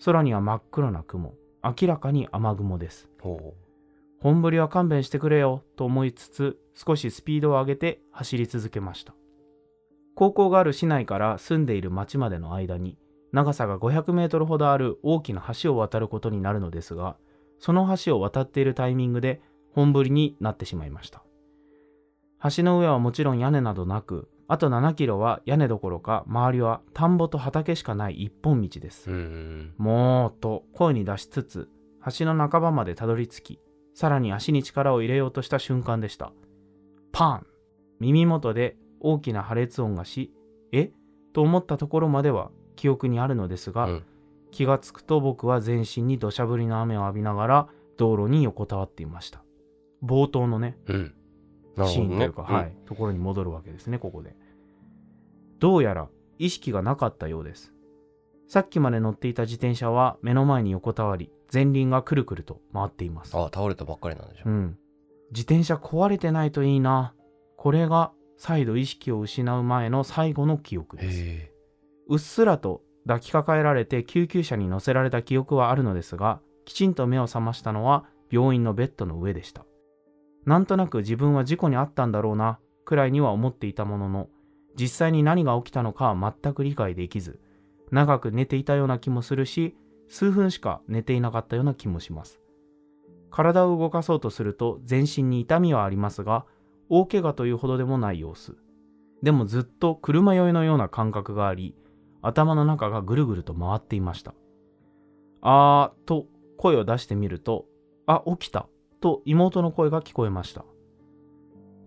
空には真っ黒な雲。明らかに雨雲です。ほ本降りは勘弁してくれよと思いつつ少しスピードを上げて走り続けました。高校がある市内から住んでいる町までの間に長さが500メートルほどある大きな橋を渡ることになるのですがその橋を渡っているタイミングで本降りになってしまいました橋の上はもちろん屋根などなくあと7キロは屋根どころか周りは田んぼと畑しかない一本道です。もうと声に出しつつ橋の半ばまでたどり着きさらに足に力を入れようとした瞬間でした。パン。耳元で大きな破裂音がしえ？と思ったところまでは記憶にあるのですが、うん。気がつくと僕は全身に土砂降りの雨を浴びながら道路に横たわっていました。冒頭のねうんシーンといほどねうか、はい、ところに戻るわけですね、ここで。どうやら意識がなかったようです。さっきまで乗っていた自転車は目の前に横たわり、前輪がくるくると回っています。あ倒れたばっかりなんでしょうん。自転車壊れてないといいな。これが再度意識を失う前の最後の記憶です。へうっすらと抱きかかえられて救急車に乗せられた記憶はあるのですが、きちんと目を覚ましたのは病院のベッドの上でした。なんとなく自分は事故に遭ったんだろうな、くらいには思っていたものの、実際に何が起きたのかは全く理解できず、長く寝ていたような気もするし、数分しか寝ていなかったような気もします。体を動かそうとすると全身に痛みはありますが、大怪我というほどでもない様子。でもずっと車酔いのような感覚があり、頭の中がぐるぐると回っていました。あーと声を出してみると、あ、起きたと妹の声が聞こえました。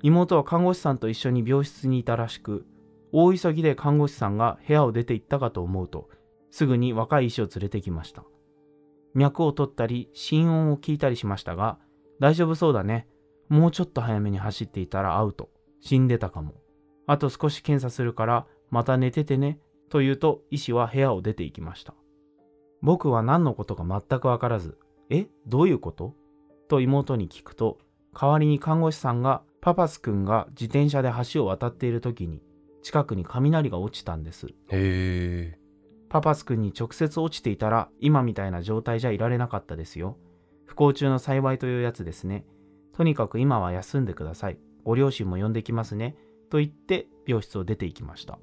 妹は看護師さんと一緒に病室にいたらしく、大急ぎで看護師さんが部屋を出て行ったかと思うと、すぐに若い医師を連れてきました。脈を取ったり、心音を聞いたりしましたが、大丈夫そうだね。もうちょっと早めに走っていたらアウト。死んでたかも。あと少し検査するから、また寝ててね。と言うと、医師は部屋を出て行きました。僕は何のことか全くわからず、えどういうこと？と妹に聞くと、代わりに看護師さんが、パパス君が自転車で橋を渡っている時に、近くに雷が落ちたんです。えへパパス君に直接落ちていたら、今みたいな状態じゃいられなかったですよ。不幸中の幸いというやつですね。とにかく今は休んでください。ご両親も呼んできますね。と言って病室を出て行きました。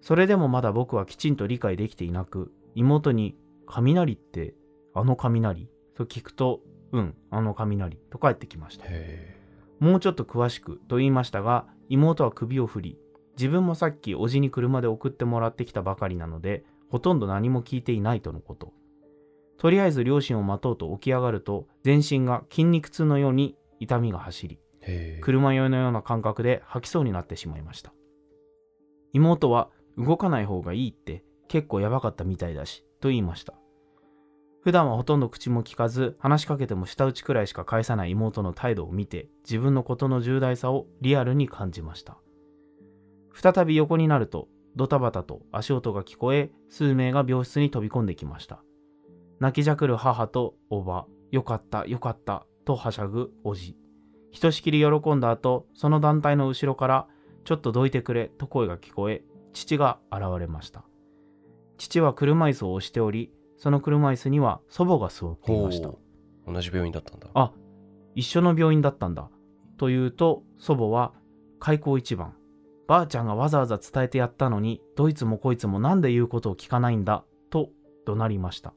それでもまだ僕はきちんと理解できていなく、妹に、雷って、あの雷？と聞くと、うん、あの雷と帰ってきました。へもうちょっと詳しくと言いましたが、妹は首を振り、自分もさっきおじに車で送ってもらってきたばかりなので、ほとんど何も聞いていないとのこと。とりあえず両親を待とうと起き上がると、全身が筋肉痛のように痛みが走り、車酔いのような感覚で吐きそうになってしまいました。妹は動かない方がいいって結構やばかったみたいだし、と言いました。普段はほとんど口も聞かず、話しかけても舌打ちくらいしか返さない妹の態度を見て、自分のことの重大さをリアルに感じました。再び横になると、ドタバタと足音が聞こえ、数名が病室に飛び込んできました。泣きじゃくる母とおば、よかった、よかった、とはしゃぐおじ。ひとしきり喜んだ後、その団体の後ろから、ちょっとどいてくれと声が聞こえ、父が現れました。父は車椅子を押しており、その車椅子には祖母が座っていました。同じ病院だったんだあ、一緒の病院だったんだ。と言うと、祖母は、開口一番。ばあちゃんがわざわざ伝えてやったのに、どいつもこいつもなんで言うことを聞かないんだ、と怒鳴りました。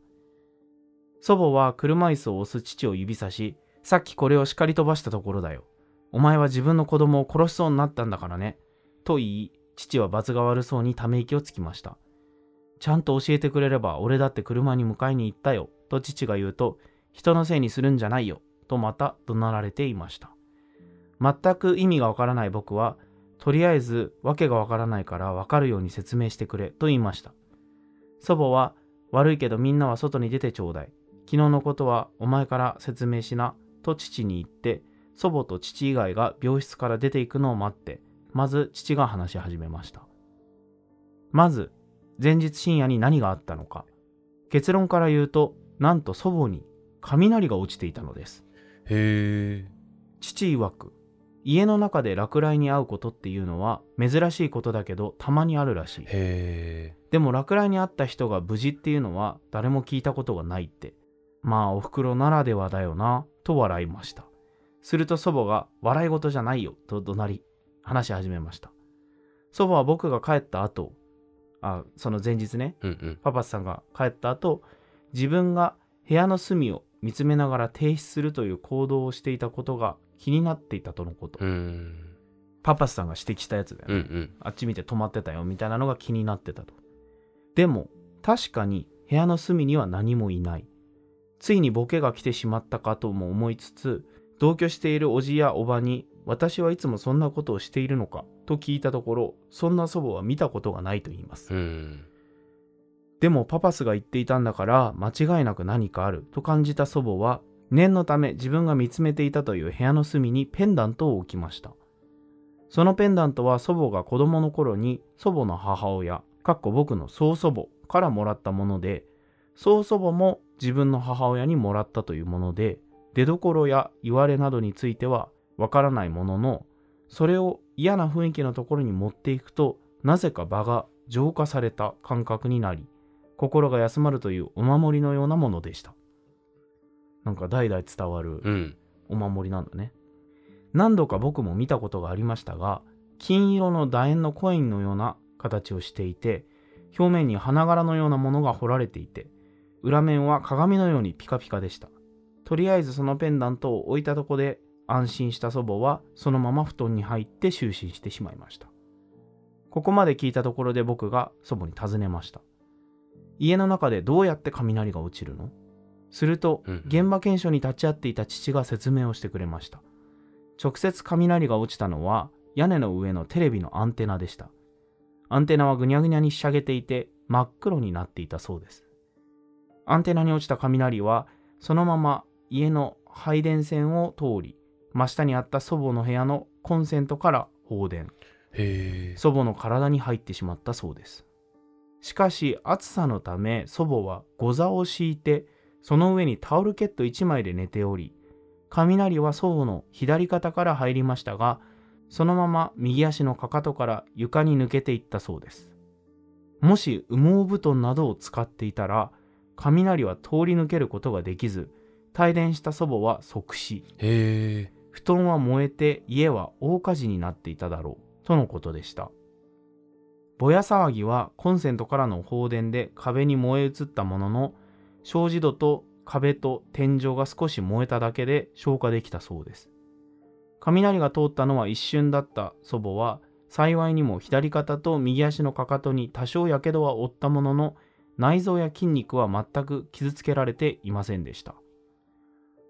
祖母は車椅子を押す父を指さし、さっきこれを叱り飛ばしたところだよ。お前は自分の子供を殺しそうになったんだからね。と言い、父は罰が悪そうにため息をつきました。ちゃんと教えてくれれば俺だって車に迎えに行ったよ。と父が言うと、人のせいにするんじゃないよ。とまた怒鳴られていました。全く意味がわからない僕は、とりあえず訳がわからないからわかるように説明してくれと言いました。祖母は、悪いけどみんなは外に出てちょうだい。昨日のことはお前から説明しな。と父に言って、祖母と父以外が病室から出ていくのを待って、まず父が話し始めました。まず、前日深夜に何があったのか。結論から言うと、なんと祖母に雷が落ちていたのです。へえ父曰く、家の中で落雷に遭うことっていうのは珍しいことだけどたまにあるらしい。へでも落雷にあった人が無事っていうのは誰も聞いたことがないって。まあお袋ならではだよな、と笑いました。すると祖母が笑い事じゃないよ、と怒鳴り、話し始めました。祖母は僕が帰った後、あ、その前日ね、うんうんパパスさんが帰った後、自分が部屋の隅を見つめながら停止するという行動をしていたことが気になっていたとのこと。パパスさんが指摘したやつだよね。うんうんあっち見て止まってたよみたいなのが気になってたと。でも確かに部屋の隅には何もいない。ついにボケが来てしまったかとも思いつつ、同居しているおじやおばに私はいつもそんなことをしているのかと聞いたところ、そんな祖母は見たことがないと言います。でもパパスが言っていたんだから間違いなく何かあると感じた祖母は念のため自分が見つめていたという部屋の隅にペンダントを置きました。そのペンダントは祖母が子供の頃に祖母の母親、かっこ僕の曽祖母からもらったもので、曽祖母も自分の母親にもらったというもので、出どころや言われなどについてはわからないものの、それを嫌な雰囲気のところに持っていくと、なぜか場が浄化された感覚になり、心が休まるというお守りのようなものでした。なんか代々伝わるうんお守りなんだね。何度か僕も見たことがありましたが、金色の楕円のコインのような形をしていて、表面に花柄のようなものが彫られていて、裏面は鏡のようにピカピカでした。とりあえずそのペンダントを置いたとこで安心した祖母はそのまま布団に入って就寝してしまいました。ここまで聞いたところで僕が祖母に尋ねました。家の中でどうやって雷が落ちるの？すると、うん現場検証に立ち会っていた父が説明をしてくれました。直接雷が落ちたのは屋根の上のテレビのアンテナでした。アンテナはぐにゃぐにゃにしゃげていて真っ黒になっていたそうです。アンテナに落ちた雷はそのまま家の配電線を通り、真下にあった祖母の部屋のコンセントから放電。祖母の体に入ってしまったそうです。しかし暑さのため祖母は御座を敷いてその上にタオルケット1枚で寝ており雷は祖母の左肩から入りましたがそのまま右足のかかとから床に抜けていったそうです。もし羽毛布団などを使っていたら雷は通り抜けることができず帯電した祖母は即死へえ布団は燃えて家は大火事になっていただろうとのことでした。ぼや騒ぎはコンセントからの放電で壁に燃え移ったものの障子戸と壁と天井が少し燃えただけで消火できたそうです。雷が通ったのは一瞬だった祖母は幸いにも左肩と右足のかかとに多少やけどは負ったものの内臓や筋肉は全く傷つけられていませんでした。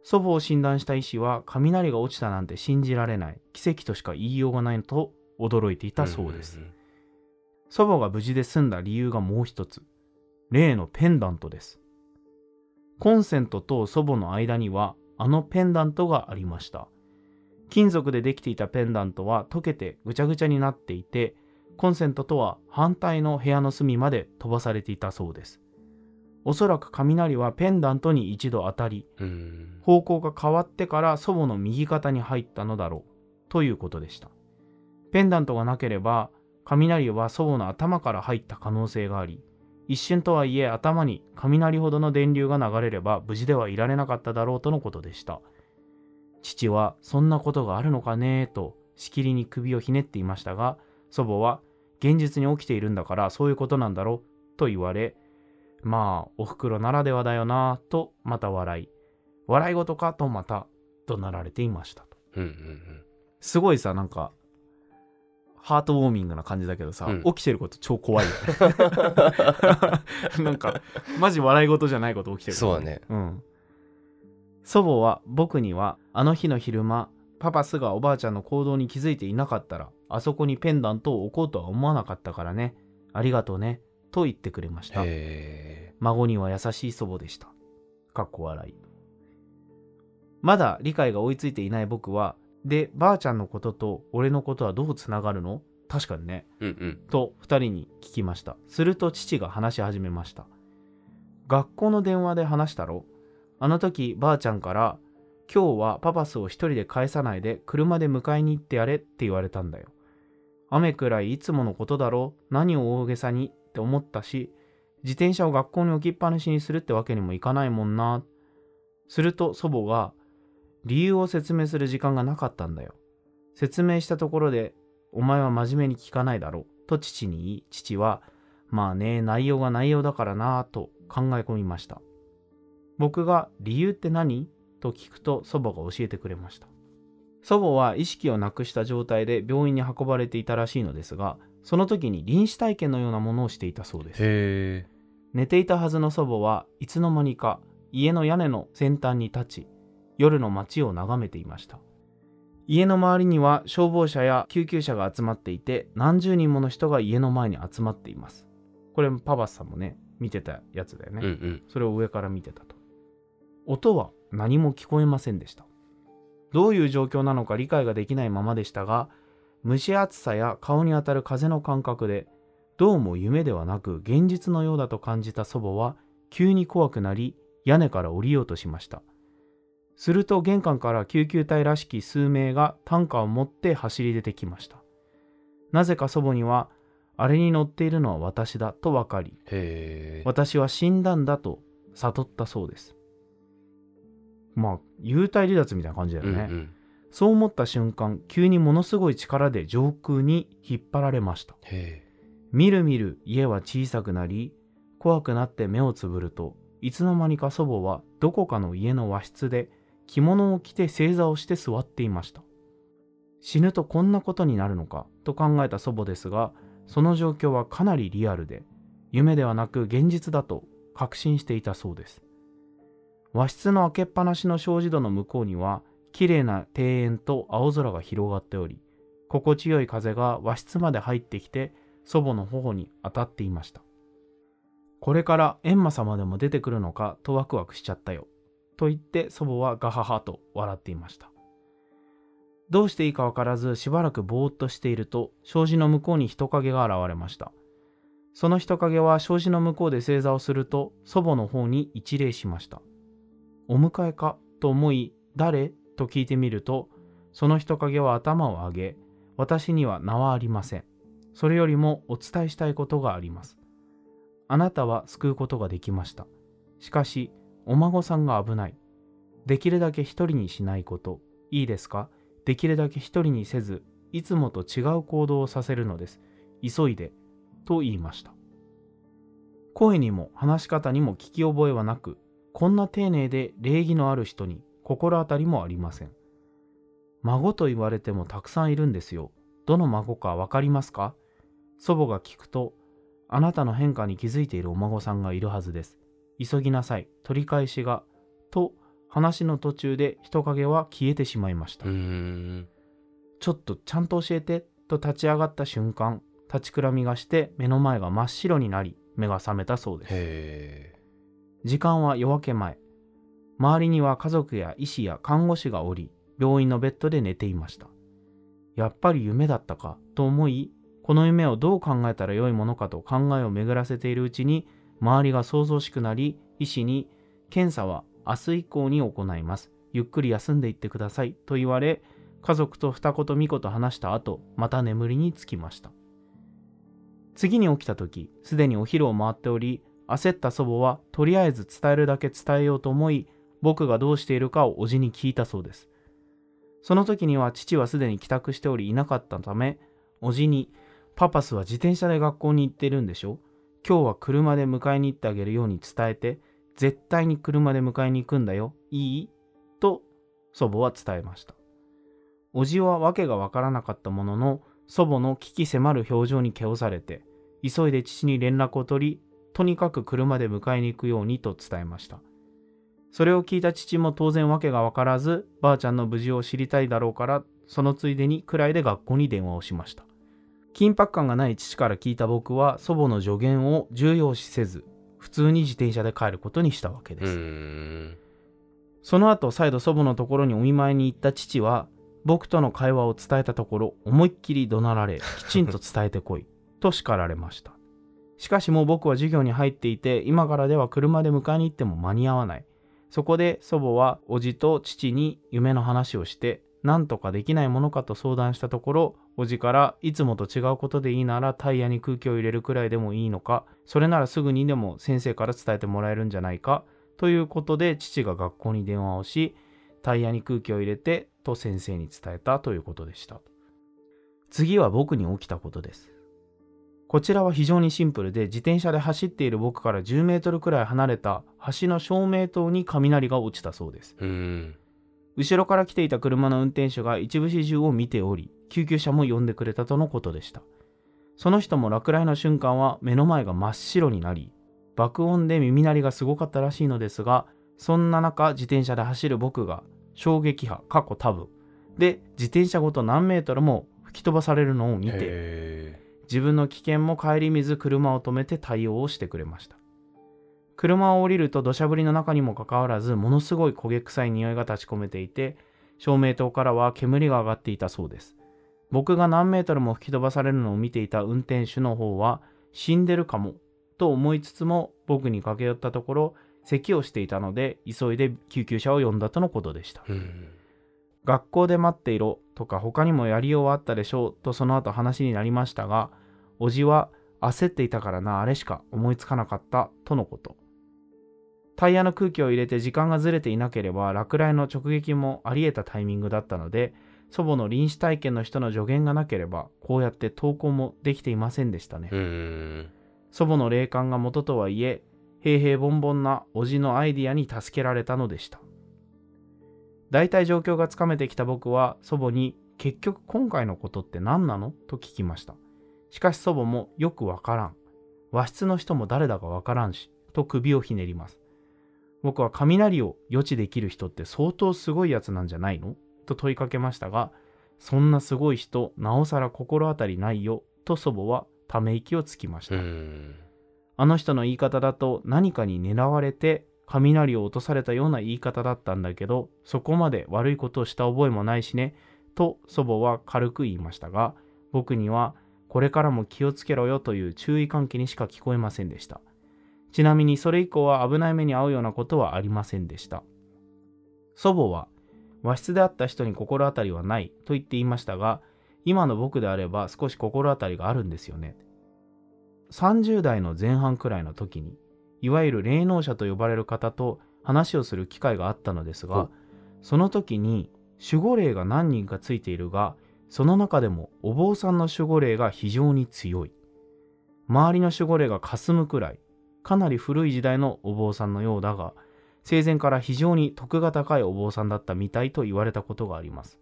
祖母を診断した医師は雷が落ちたなんて信じられない奇跡としか言いようがないと驚いていたそうです、んん。祖母が無事で済んだ理由がもう一つ。例のペンダントです。コンセントと祖母の間にはあのペンダントがありました。金属でできていたペンダントは溶けてぐちゃぐちゃになっていてコンセントとは反対の部屋の隅まで飛ばされていたそうですおそらく雷はペンダントに一度当たり方向が変わってから祖母の右肩に入ったのだろうということでした。ペンダントがなければ雷は祖母の頭から入った可能性があり一瞬とはいえ頭に雷ほどの電流が流れれば無事ではいられなかっただろうとのことでした。父はそんなことがあるのかねとしきりに首をひねっていましたが祖母は現実に起きているんだからそういうことなんだろうと言われまあおふくろならではだよなとまた笑い笑い事かとまた怒鳴られていましたと。うんうんすごいさ、なんか、ハートウォーミングな感じだけどさ、うん起きてること超怖いよね。なんか、マジ笑い事じゃないこと起きてる、そうだね。うん。祖母は僕には、あの日の昼間、パパスがおばあちゃんの行動に気づいていなかったら、あそこにペンダントを置こうとは思わなかったからね。ありがとうね。と言ってくれました。へ孫には優しい祖母でした。かっこ笑い。まだ理解が追いついていない僕は、で、ばあちゃんのことと俺のことはどうつながるの？確かにね。えうんうんと二人に聞きました。すると父が話し始めました。学校の電話で話したろ？あの時ばあちゃんから、今日はパパスを一人で返さないで車で迎えに行ってやれって言われたんだよ。雨くらいいつものことだろ？何を大げさに？って思ったし自転車を学校に置きっぱなしにするってわけにもいかないもんな。すると祖母が理由を説明する時間がなかったんだよ。説明したところでお前は真面目に聞かないだろうと父に言い父はまあね内容が内容だからなぁと考え込みました。僕が理由って何と聞くと祖母が教えてくれました。祖母は意識をなくした状態で病院に運ばれていたらしいのですがその時に臨死体験のようなものをしていたそうです。へ寝ていたはずの祖母はいつの間にか家の屋根の先端に立ち夜の街を眺めていました。家の周りには消防車や救急車が集まっていて何十人もの人が家の前に集まっています。これパパスさんもね見てたやつだよね、えうんうん。それを上から見てたと。音は何も聞こえませんでした。どういう状況なのか理解ができないままでしたが蒸し暑さや顔に当たる風の感覚でどうも夢ではなく現実のようだと感じた祖母は急に怖くなり屋根から降りようとしました。すると玄関から救急隊らしき数名が担架を持って走り出てきました。なぜか祖母にはあれに乗っているのは私だと分かり私は死んだんだと悟ったそうです。まあ幽体離脱みたいな感じだよね、うんうんそう思った瞬間急にものすごい力で上空に引っ張られました。へみるみる家は小さくなり怖くなって目をつぶるといつの間にか祖母はどこかの家の和室で着物を着て正座をして座っていました。死ぬとこんなことになるのかと考えた祖母ですがその状況はかなりリアルで夢ではなく現実だと確信していたそうです。和室の開けっぱなしの障子戸の向こうには綺麗な庭園と青空が広がっており心地よい風が和室まで入ってきて祖母の頬に当たっていました。これから閻魔様でも出てくるのかとワクワクしちゃったよ。と言って祖母はガハハと笑っていました。どうしていいかわからずしばらくぼーっとしていると障子の向こうに人影が現れました。その人影は障子の向こうで正座をすると祖母の方に一礼しました。お迎えかと思い誰？と聞いてみるとその人影は頭を上げ私には名はありません。それよりもお伝えしたいことがあります。あなたは救うことができました。しかしお孫さんが危ない。できるだけ一人にしないこと。いいですか？できるだけ一人にせずいつもと違う行動をさせるのです。急いで。と言いました。声にも話し方にも聞き覚えはなくこんな丁寧で礼儀のある人に心当たりもありません。孫と言われてもたくさんいるんですよ。どの孫かわかりますか？祖母が聞くとあなたの変化に気づいているお孫さんがいるはずです。急ぎなさい。取り返しが。と話の途中で人影は消えてしまいました。ちょっとちゃんと教えて。と立ち上がった瞬間立ちくらみがして目の前が真っ白になり目が覚めたそうです。へ時間は夜明け前周りには家族や医師や看護師がおり病院のベッドで寝ていました。やっぱり夢だったかと思いこの夢をどう考えたらよいものかと考えを巡らせているうちに周りが想像しくなり医師に検査は明日以降に行います。ゆっくり休んでいってくださいと言われ家族と二言三言話した後また眠りにつきました。次に起きた時すでにお昼を回っており焦った祖母はとりあえず伝えるだけ伝えようと思い僕がどうしているかを叔父に聞いたそうです。その時には父はすでに帰宅しておりいなかったため叔父に「パパスは自転車で学校に行ってるんでしょ？今日は車で迎えに行ってあげるように伝えて絶対に車で迎えに行くんだよ。いい?」と祖母は伝えました。叔父は訳がわからなかったものの祖母の危機迫る表情に気をされて急いで父に連絡を取りとにかく車で迎えに行くようにと伝えました。それを聞いた父も当然訳が分からずばあちゃんの無事を知りたいだろうからそのついでにくらいで学校に電話をしました。緊迫感がない父から聞いた僕は祖母の助言を重要視せず普通に自転車で帰ることにしたわけです、その後再度祖母のところにお見舞いに行った父は僕との会話を伝えたところ思いっきり怒鳴られきちんと伝えてこい と叱られました。しかしもう僕は授業に入っていて今からでは車で迎えに行っても間に合わないそこで祖母は叔父と父に夢の話をして何とかできないものかと相談したところおじからいつもと違うことでいいならタイヤに空気を入れるくらいでもいいのかそれならすぐにでも先生から伝えてもらえるんじゃないかということで父が学校に電話をしタイヤに空気を入れてと先生に伝えたということでした。次は僕に起きたことです。こちらは非常にシンプルで自転車で走っている僕から10メートルくらい離れた橋の照明塔に雷が落ちたそうです。うん。後ろから来ていた車の運転手が一部始終を見ており救急車も呼んでくれたとのことでした。その人も落雷の瞬間は目の前が真っ白になり爆音で耳鳴りがすごかったらしいのですがそんな中自転車で走る僕が衝撃波過去多分。で自転車ごと何メートルも吹き飛ばされるのを見てへ自分の危険も顧みず車を止めて対応をしてくれました。車を降りると土砂降りの中にもかかわらずものすごい焦げ臭い匂いが立ち込めていて照明塔からは煙が上がっていたそうです。僕が何メートルも吹き飛ばされるのを見ていた運転手の方は死んでるかもと思いつつも僕に駆け寄ったところ咳をしていたので急いで救急車を呼んだとのことでした。ーうん。学校で待っていろとか他にもやりようはあったでしょうとその後話になりましたがおじは焦っていたからなあれしか思いつかなかったとのこと。タイヤの空気を入れて時間がずれていなければ落雷の直撃もあり得たタイミングだったので祖母の臨死体験の人の助言がなければこうやって投稿もできていませんでしたね、うん。祖母の霊感が元とはいえ平々凡々なおじのアイディアに助けられたのでした。大体状況がつかめてきた僕は祖母に結局今回のことって何なの？と聞きましたしかし祖母もよくわからん。和室の人も誰だかわからんしと首をひねります。僕は雷を予知できる人って相当すごいやつなんじゃないの？と問いかけましたがそんなすごい人なおさら心当たりないよと祖母はため息をつきました、うん。あの人の言い方だと何かに狙われて雷を落とされたような言い方だったんだけどそこまで悪いことをした覚えもないしねと祖母は軽く言いましたが僕にはこれからも気をつけろよという注意喚起にしか聞こえませんでした。ちなみにそれ以降は危ない目に遭うようなことはありませんでした。祖母は和室であった人に心当たりはないと言っていましたが今の僕であれば少し心当たりがあるんですよね。30代の前半くらいの時にいわゆる霊能者と呼ばれる方と話をする機会があったのですがお。その時に守護霊が何人かついているがその中でもお坊さんの守護霊が非常に強い。周りの守護霊が霞むくらいかなり古い時代のお坊さんのようだが生前から非常に徳が高いお坊さんだったみたいと言われたことがあります。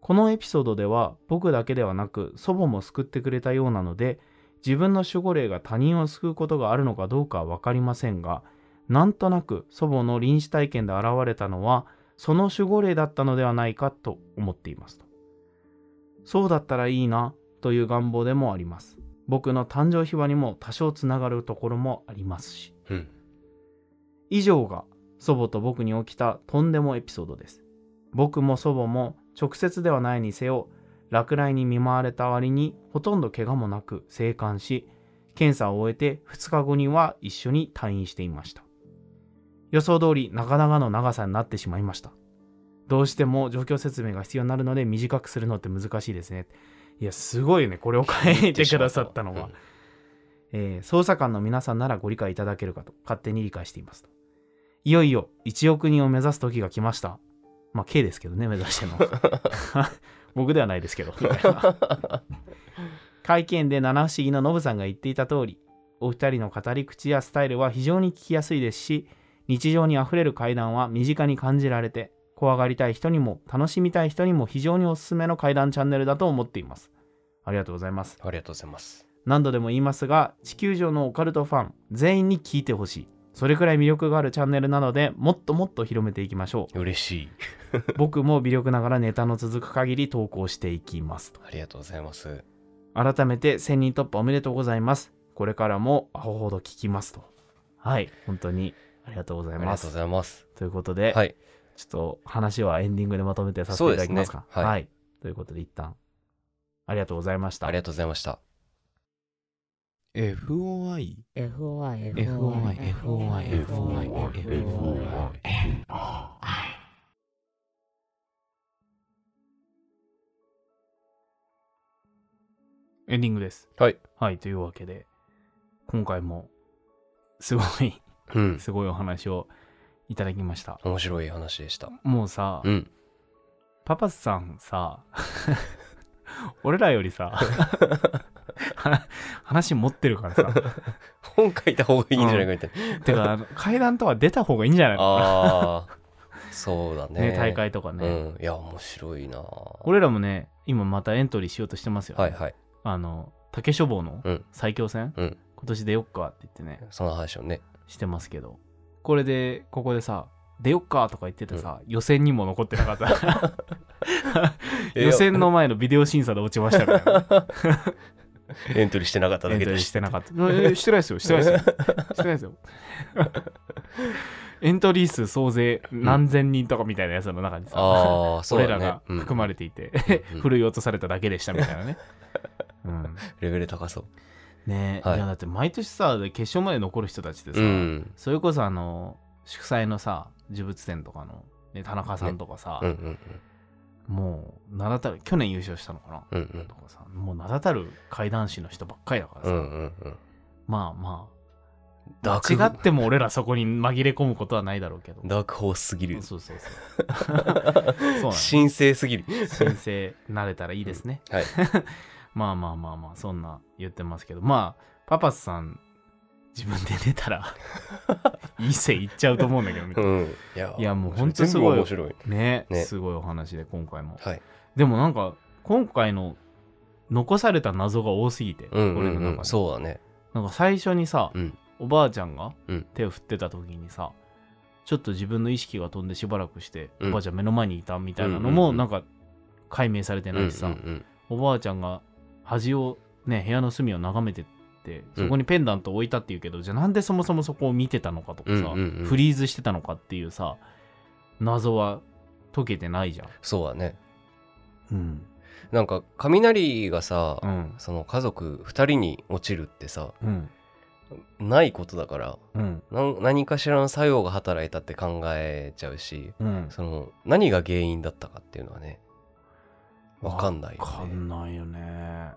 このエピソードでは僕だけではなく祖母も救ってくれたようなので自分の守護霊が他人を救うことがあるのかどうかは分かりませんがなんとなく祖母の臨死体験で現れたのはその守護霊だったのではないかと思っていますと。そうだったらいいなという願望でもあります。僕の誕生秘話にも多少つながるところもありますし。うん。以上が祖母と僕に起きたとんでもエピソードです。僕も祖母も直接ではないにせよ落雷に見舞われた割にほとんど怪我もなく生還し検査を終えて2日後には一緒に退院していました。予想通り長々の長さになってしまいましたどうしても状況説明が必要になるので短くするのって難しいですね。いやすごいよね。これを書いてくださったのは、えー捜査官の皆さんならご理解いただけるかと。勝手に理解していますと。いよいよ1億人を目指す時が来ました。まあ K ですけどね目指してるの。僕ではないですけど。会見で七不思議のノブさんが言っていた通りお二人の語り口やスタイルは非常に聞きやすいですし日常にあふれる怪談は身近に感じられて怖がりたい人にも楽しみたい人にも非常におすすめの怪談チャンネルだと思っています。ありがとうございます。ありがとうございます。何度でも言いますが地球上のオカルトファン全員に聞いてほしい。それくらい魅力があるチャンネルなのでもっともっと広めていきましょ嬉しい。う 僕も微力ながらネタの続く限り投稿していきますありがとうございます。改めて1000人突破おめでとうございます。これからもアホほど聞きますと。はい本当にありがとうございます。ありがとうございます。ということで、はい。ちょっと話はエンディングでまとめてさせていただきますか。すね。はい。ということで一旦。ありがとうございました。ありがとうございました。FOI FOI FOI FOI FOI FOI エンディングです。はい。はい、というわけで、今回も、すごい、うんすごいお話をいただきました。面白い話でした。もうさ、うん。パパスさんさ、俺らよりさ、話持ってるからさ、本書いた方がいいんじゃないかみたいな、てか、あの階段とか出た方がいいんじゃないの？ああそうだねね、大会とかね。うん。いや面白いな。俺らもね、今またエントリーしようとしてますよ、ね。はいはい。あの、竹書房のうん。最強戦、うん。今年出よっかって言ってね、その話をね。してますけど、これで、ここでさ、出よっかとか言っててさ、予選にも残ってなかった。予選の前のビデオ審査で落ちましたみ たいな。エントリーしてなかっただエントリーけでしてなかった。えしてないですよ、してないですよ。してないですよ。エントリー数総勢何千人とかみたいなやつの中にさ、ああそう俺だねらが含まれていて、うんい落とされただけでしたみたいなね。うん、レベル高そうね。え、はい。い、やだって毎年さ決勝まで残る人たちってさ、うん。それこそあの祝祭のさ呪物展とかの、ね、田中さんとかさ、うんうんもう名だたる去年優勝したのかな、うんうん。とかさもう名だたる怪談師の人ばっかりだからさ、うんうんうん。まあまあ間違っても俺らそこに紛れ込むことはないだろうけど。ダークホースすぎる。そうそうそう。そう神聖すぎる。申請慣れたらいいですね、はい まあまあまあまあそんな言ってますけど。まあパパスさん自分で出たら いい線いっちゃうと思うんだけどみたいなうん。いやいやもうほんとすごい面白い。ねね。すごいお話で今回も。はい。でもなんか今回の残された謎が多すぎて、うんうんうん。これの中にそうだね。なんか最初にさ、うん。おばあちゃんがうん。手を振ってた時にさ、ちょっと自分の意識が飛んでしばらくして、うん。おばあちゃん目の前にいたみたいなのもなんか解明されてないしさ、うんうん。おばあちゃんが端をね部屋の隅を眺めてってそこにペンダント置いたっていうけど、じゃあなんでそもそもそこを見てたのかとかさ、うんうんうん。フリーズしてたのかっていうさ謎は解けてないじゃん。そうだね。うん。なんか雷がさうん。その家族2人に落ちるってさうん。ないことだからうん何かしらの作用が働いたって考えちゃうしうん。その何が原因だったかっていうのはねわかんないよわかねんないよね。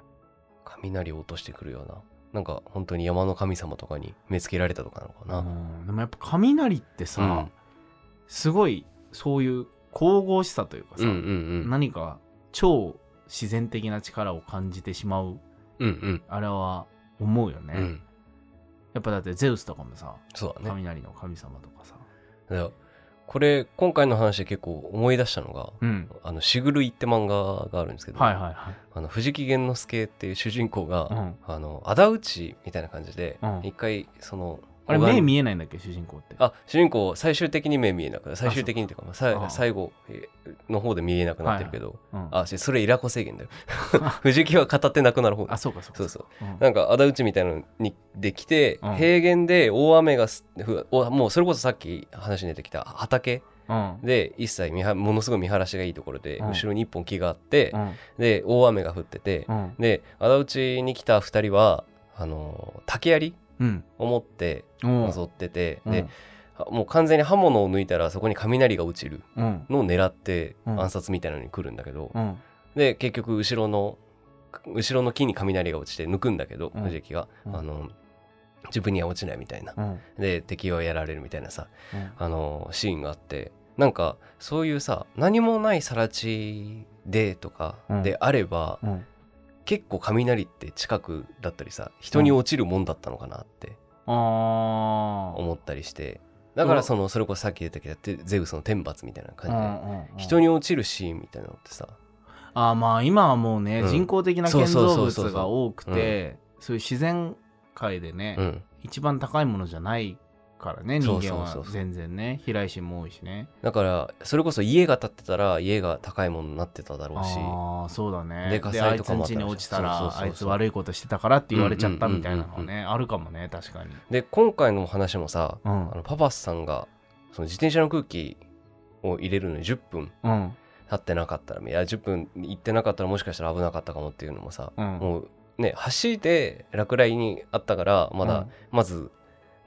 雷を落としてくるような。なんか本当に山の神様とかに目つけられたとかなのかな、うん。でもやっぱ雷ってさ、うん。すごいそういう神々しさというかさ、うんうんうん。何か超自然的な力を感じてしまううんうん。あれは思うよね、うん。やっぱだってゼウスとかもさね。雷の神様とかさこれ今回の話で結構思い出したのがうん「あのしぐるい」って漫画があるんですけど、はいはいはい。あの藤木玄之介っていう主人公が、うん。あの仇討ちみたいな感じで、うん。一回そのあれ目見えないんだっけ主人公って。あ主人公最終的に目見えなく最終的にっていうかまあさあ最後えーの方で見えなくなってるけど、うん。あしそれイラコ制限だよ。藤木は語ってなくなる方。あそうかそうか。そうそう。うん。なんか仇討ちみたいなのにできて、うん。平原で大雨がもうそれこそさっき話に出てきた畑うん。で一切見はものすごい見晴らしがいいところで、うん。後ろに一本木があって、うん。で大雨が降ってて、うん。で仇討ちに来た2人はあの竹槍うん。を持ってうん。襲ってて、うん。ではもう完全に刃物を抜いたらそこに雷が落ちるうん。のを狙ってうん。暗殺みたいなのに来るんだけど、うん。で結局後ろの後ろの木に雷が落ちて抜くんだけど、うん。藤木が、うん。あの自分には落ちないみたいな。うん。で敵はやられるみたいなさうん。あのシーンがあってなんかそういうさ何もない更地でとかうん。であれば、うん結構雷って近くだったりさ人に落ちるもんだったのかなって思ったりして。だからそのそれこそさっき出てきたテゼウスの天罰みたいなう感じで、人に落ちるシーンみたいなのってさ。あーまあ今はもうね、うん。人工的な建造物が多くてそういう自然界でね、うん。一番高いものじゃないからね人間は全然ね。飛来心も多いしね。だからそれこそ家が建ってたら家が高いものになってただろうし。ああそうだね。で火災とかもあったに落ちたらあいつ悪いことしてたからって言われちゃったみたいなのねあるかもね確かに。で今回の話もさ、うん。あのパパスさんがその自転車の空気を入れるのに10分うん。経ってなかったらいや10分行ってなかったらもしかしたら危なかったかもっていうのもさ、うん。もうね橋で落雷にあったからまだ、うん。まず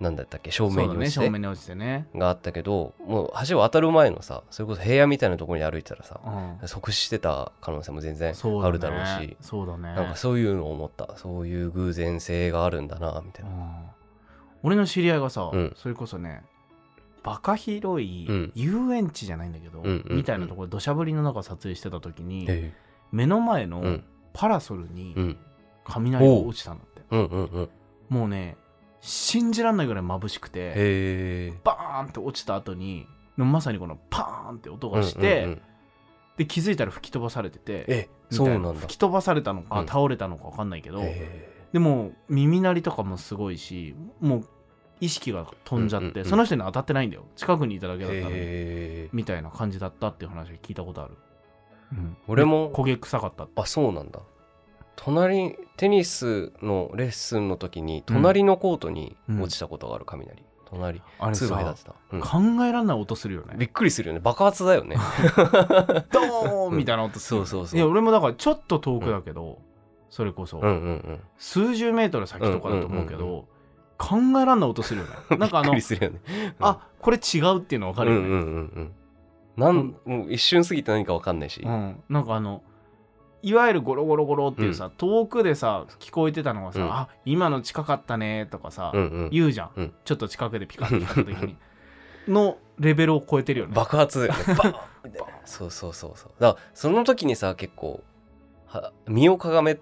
なんだったっけ？正面に落ちて、ね落ちてね。があったけどもう橋を渡る前のさそれこそ平野みたいなところに歩いてたらさうん。即死してた可能性も全然あるだろうしそうだね。なんかそういうのを思った。そういう偶然性があるんだなみたいな。うん。俺の知り合いがさ、うん。それこそねバカ広いうん。遊園地じゃないんだけど、うんみたいなところ土砂降りの中撮影してた時に、え。目の前のうん。パラソルにうん。雷が落ちたんだって、うんうんうん。もうね信じらんないぐらい眩しくてバーンって落ちた後にまさにこのパーンって音がして、うんうんうん。で気づいたら吹き飛ばされててそうなんだ。吹き飛ばされたのか、うん。倒れたのか分かんないけど、へでも耳鳴りとかもすごいしもう意識が飛んじゃって、うんうんうん。その人に当たってないんだよ。近くにいただけだったのみたいな感じだったっていう話を聞いたことある、うん。俺もで焦げ臭かったあそうなんだ隣テニスのレッスンの時に隣のコートに落ちたことがある雷、隣あれさうん。考えらんない音するよね。びっくりするよね。爆発だよね。ドーンみたいな音する、そうそうそう。いや俺もだからちょっと遠くだけど、それこそ、うんうんうん。数十メートル先とかだと思うけど、うんうん考えらんない音するよね。なんかあのくりするよね。あこれ違うっていうの分かるよね、うんうんうんうん。なんもう一瞬過ぎて何か分かんないし、うん、なんかあのいわゆるゴロゴロゴロっていうさ、遠くでさ聞こえてたのがさ、うん。あ今の近かったねとかさ、うんうん。言うじゃん、うん。ちょっと近くでピカッと光った時に。のレベルを超えてるよね。爆発。ね バーンそうそうそうそう。だからその時にさ結構は身をかがめ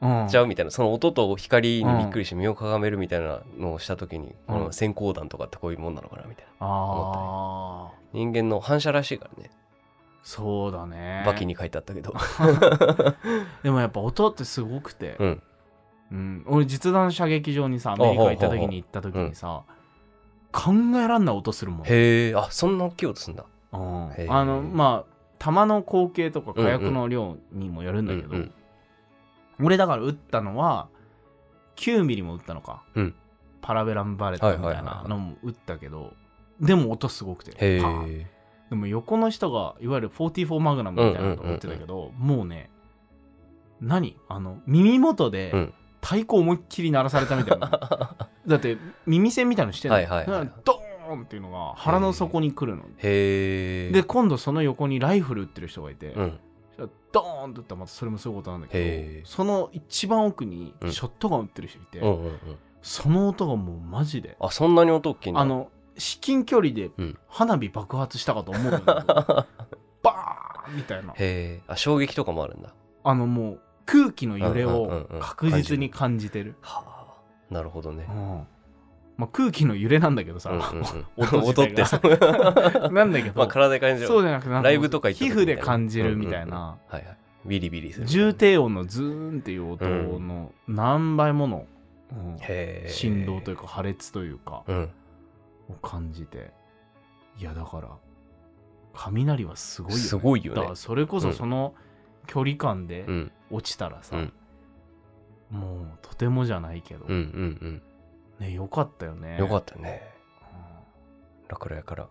うんちゃうみたいな、その音と光にびっくりして身をかがめるみたいなのをした時に、こうん。の閃光弾とかってこういうもんなのかなみたいな。ああ人間の反射らしいからねそうだね。バキに書いてあったけど。でもやっぱ音ってすごくて、うん。うん。俺実弾射撃場にさアメリカ行った時に行った時にさ考えらんない音するもん。へえあそんな大きい音すんだ。うん。あのまあ弾の口径とか火薬の量にもよるんだけど、うんうん俺だから撃ったのは9ミリも撃ったのか、うん。パラベランバレットみたいはいはいはいはい。なのも撃ったけど、でも音すごくて。へえでも横の人がいわゆる44マグナムみたいなの持ってたけど、もうね何？あの耳元でうん。太鼓思いっきり鳴らされたみたいな、だって耳栓みたいなのしてんの、はいはいはいドーンっていうのが腹の底に来るの。へえで今度その横にライフル撃ってる人がいて、うん。ドーンって撃ったらまたそれもすごいことなんだけどその一番奥にうんショットガン撃ってる人いて、うんうんうん。その音がもうマジで。あそんなに音大きいんだ。あの至近距離でうん。花火爆発したかと思うよ。バーンみたいな。へえあ衝撃とかもあるんだ。あのもう空気の揺れうんうんをうんうん。確実に感じてる、はあ。なるほどね。うん。まあ、空気の揺れなんだけどさ、うんうんうん。音って体が。そ うなんだけど、まあ体で感じる。そうじゃなくてなんかライブとか行った皮時膚で感じるみたいな。はいはい。ビリビリする。重低音のズーンっていう音の何倍もの、うんへえ振動というか破裂というか。うんを感じて。いやだから雷はすごいよね。すごいよね。だからそれこそその距離感でうん。落ちたらさ、うん。もうとてもじゃないけど、うんうんねよかったよね。うんよかったね。うん。落雷から。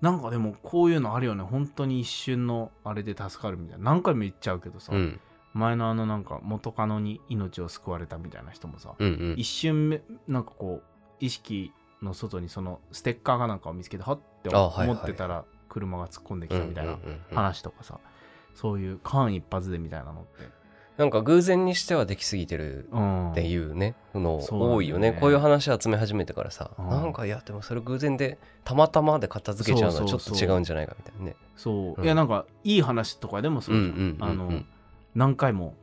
なんかでもこういうのあるよね。本当に一瞬のあれで助かるみたいな。何回も言っちゃうけどさ、うん。前のあのなんか元カノに命を救われたみたいな人もさ、うんうん。一瞬めなんかこう意識の外にそのステッカーかなんかを見つけてはって思ってたら車が突っ込んできたみたいな話とかさそういう間一髪でみたいなのって、なんか偶然にしてはできすぎてるうん、っていうねうなんだよね。多いよね。こういう話集め始めてからさうん。なんかいやでもそれ偶然でたまたまで片付けちゃうのはちょっと違うんじゃないかみたいなねそう、うんいやなんかいい話とかでもそうじゃん,、何回も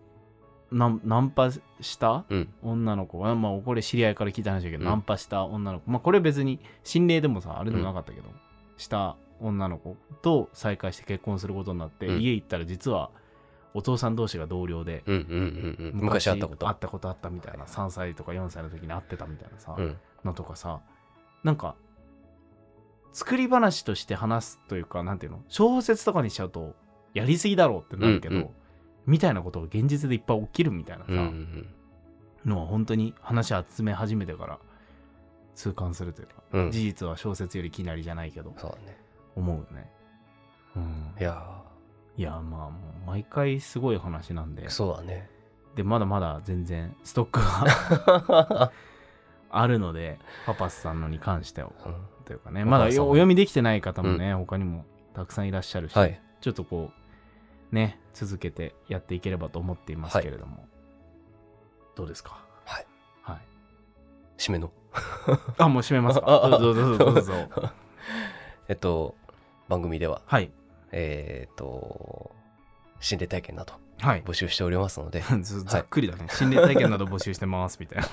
ナンナンパしたうん。女の子が、まあ、これ知り合いから聞いた話だけど、うん。ナンパした女の子、まあ、これ別に心霊でもさあれでもなかったけど、した女の子と再会して結婚することになって、うん。家行ったら実はお父さん同士が同僚で、うんうんうんうん。昔あったこと。会ったことあったみたいな3歳とか4歳の時に会ってたみたいなさ、うん。のとかさなんか作り話として話すというかなんていうの？小説とかにしちゃうとやりすぎだろうってなるけど、うんうんみたいなことが現実でいっぱい起きるみたいなさ、うんうんのは本当に話集め始めてから痛感するというか、うん。うん事実は小説よりきなりじゃないけどそうだね。思うよね。うん、いやいやまあもう毎回すごい話なんで。ーそうだね。でまだまだ全然ストックが あるのでパパスさんのに関しては。うん。というかねまだお読みできてない方もね、他にもたくさんいらっしゃるし、はい。ちょっとこうね続けてやっていければと思っていますけれども、どうですか？はい。はい。締めの。あもう閉めますか？ああどうぞどうぞどうぞ。えっと番組でははい。えっと心霊体験などはい。募集しておりますので ずざっくりだね、心霊体験など募集してますみたいな。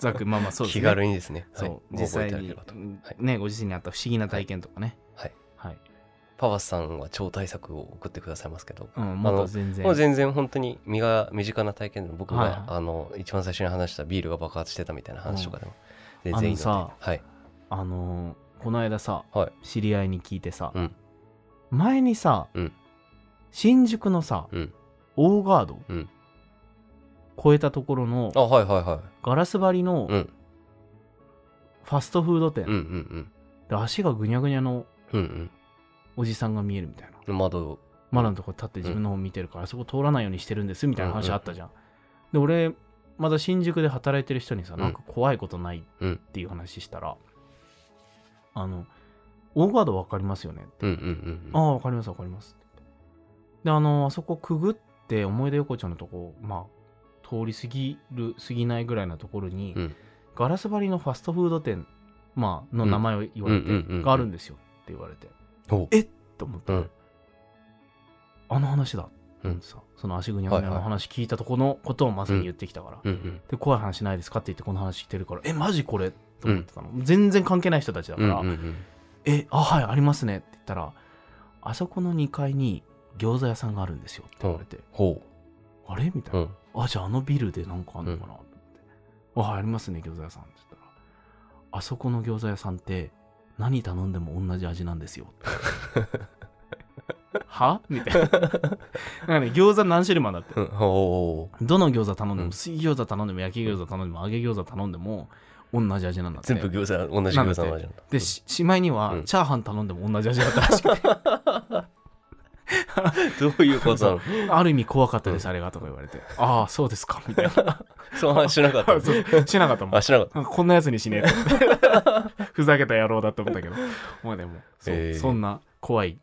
ざっくりまあまあそうですね。気軽にですね。そう、はいご実際にはいねご自身にあった不思議な体験とかね。はい。はい、パワスさんは超大作を送ってくださいますけど。うん、もっと全然。もう全然本当に身が身近な体験で僕が、はいはい。あの一番最初に話したビールが爆発してたみたいな話とかでも全然いいので、あのさはい。あのーこの間さ、はい。知り合いに聞いてさ、うん。前にさ、うん。新宿のさ、うん。オーガード、うん。越えたところのあはいはいはガラス張りのいうん。ファストフード店、うんうん。で足がぐにゃぐにゃのうんうんおじさんが見えるみたいな。うん窓。窓のとこ立って自分の方見てるから、あそこ通らないようにしてるんですみたいな話あったじゃん、で俺まだ新宿で働いてる人にさ、うん。なんか怖いことないうんっていう話したら、あのオーガード分かりますよねって。うんうんうんああ、わかりますわかります。って。で、あの、あそこくぐって、思い出横丁のとこ、まあ、通り過ぎる、過ぎないぐらいのところに、うん。ガラス張りのファストフード店、まあ、の名前を言われて、うんうんうんうん。があるんですよって言われて、おえっ？と思って、うん。あの話だ。うん。さその足ぐにゃぐにゃの話聞いたとこのことをまさに言ってきたから、うんうん。で怖い話ないですかって言ってこの話してるからえマジこれ？と思ってたの、全然関係ない人たちだから、うんうんうん。え、あ、はい、ありますねって言ったら、あそこの2階に餃子屋さんがあるんですよって言われて、ほあれ？みたいうな、うん。あ、じゃああのビルでなんかあんのかな。と思って、あ、はい、ありますね、餃子屋さんって言ったら、あそこの餃子屋さんって何頼んでも同じ味なんですよ。は？みたいな。なんかね、餃子何種類もあるんだって。うんほうどの餃子頼んでも、うん水餃子頼んでも、焼き餃子頼んでも、揚げ餃子頼んでも、同じ味なんだって。全部餃子同じ餃子の味なんだで、ししまいには、うんチャーハン頼んでも同じ味だったらしくて、どういうこと？なのある意味怖かったです、あれがとか言われて、ああ、そうですか、みたいな。その話しなかった そう。しなかったもん。あ。しなかった。なんかこんなやつにしねえと。思って。ふざけた野郎だと思ったけど、まあでも、そうえー。そんな怖い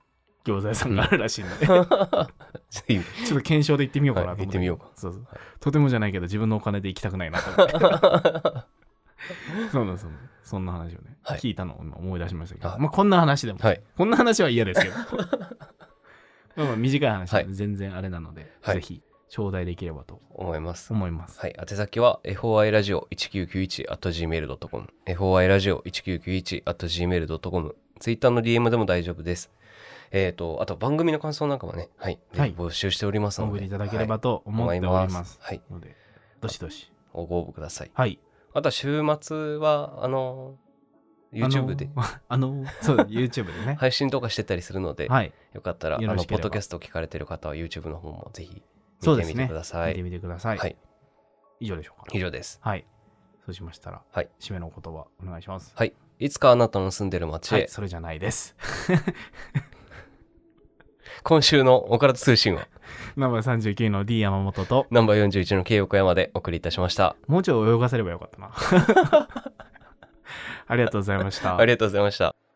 餃子屋さんがあるらしいので、ちょっと検証で行ってみようかなと思はい行ってみようか。そうそう。はい。とてもじゃないけど、自分のお金で行きたくないなと思って。そうなんですよ。そんな話をね、はい。聞いたのを今思い出しましたけど、はい。まあこんな話でも、はい。こんな話は嫌ですけど。まあまあ短い話ははい全然あれなので、はいぜひ頂戴できればと思います思います。はい、宛先は foi ラジオ1991 at gmail.com foi ラジオ1991 at gmail.com ツイッターの DM でも大丈夫です。えっ、と、あと番組の感想なんかもね、はい、はい募集しておりますおので、送りいただければはいと思っております。はい、ので、どしどし。ご応募ください。はい。あとは週末は、あの、YouTube で あの、そうだ、YouTube でね。配信とかしてたりするので、はい。よかったら、あの、ポッドキャスト聞かれてる方は YouTube の方もぜひ見てみ。てください。見てみてください。はい、以上でしょうか。以上です。はい。そうしましたら、はい締めのお言葉お願いします。はい、いつかあなたの住んでる街へ、はい、それじゃないです。今週のオカルト通信は、ナンバー39の D 山本と、ナンバー41の K 横山でお送りいたしました。もうちょい泳がせればよかったな。ありがとうございましたあ。りがとうございました。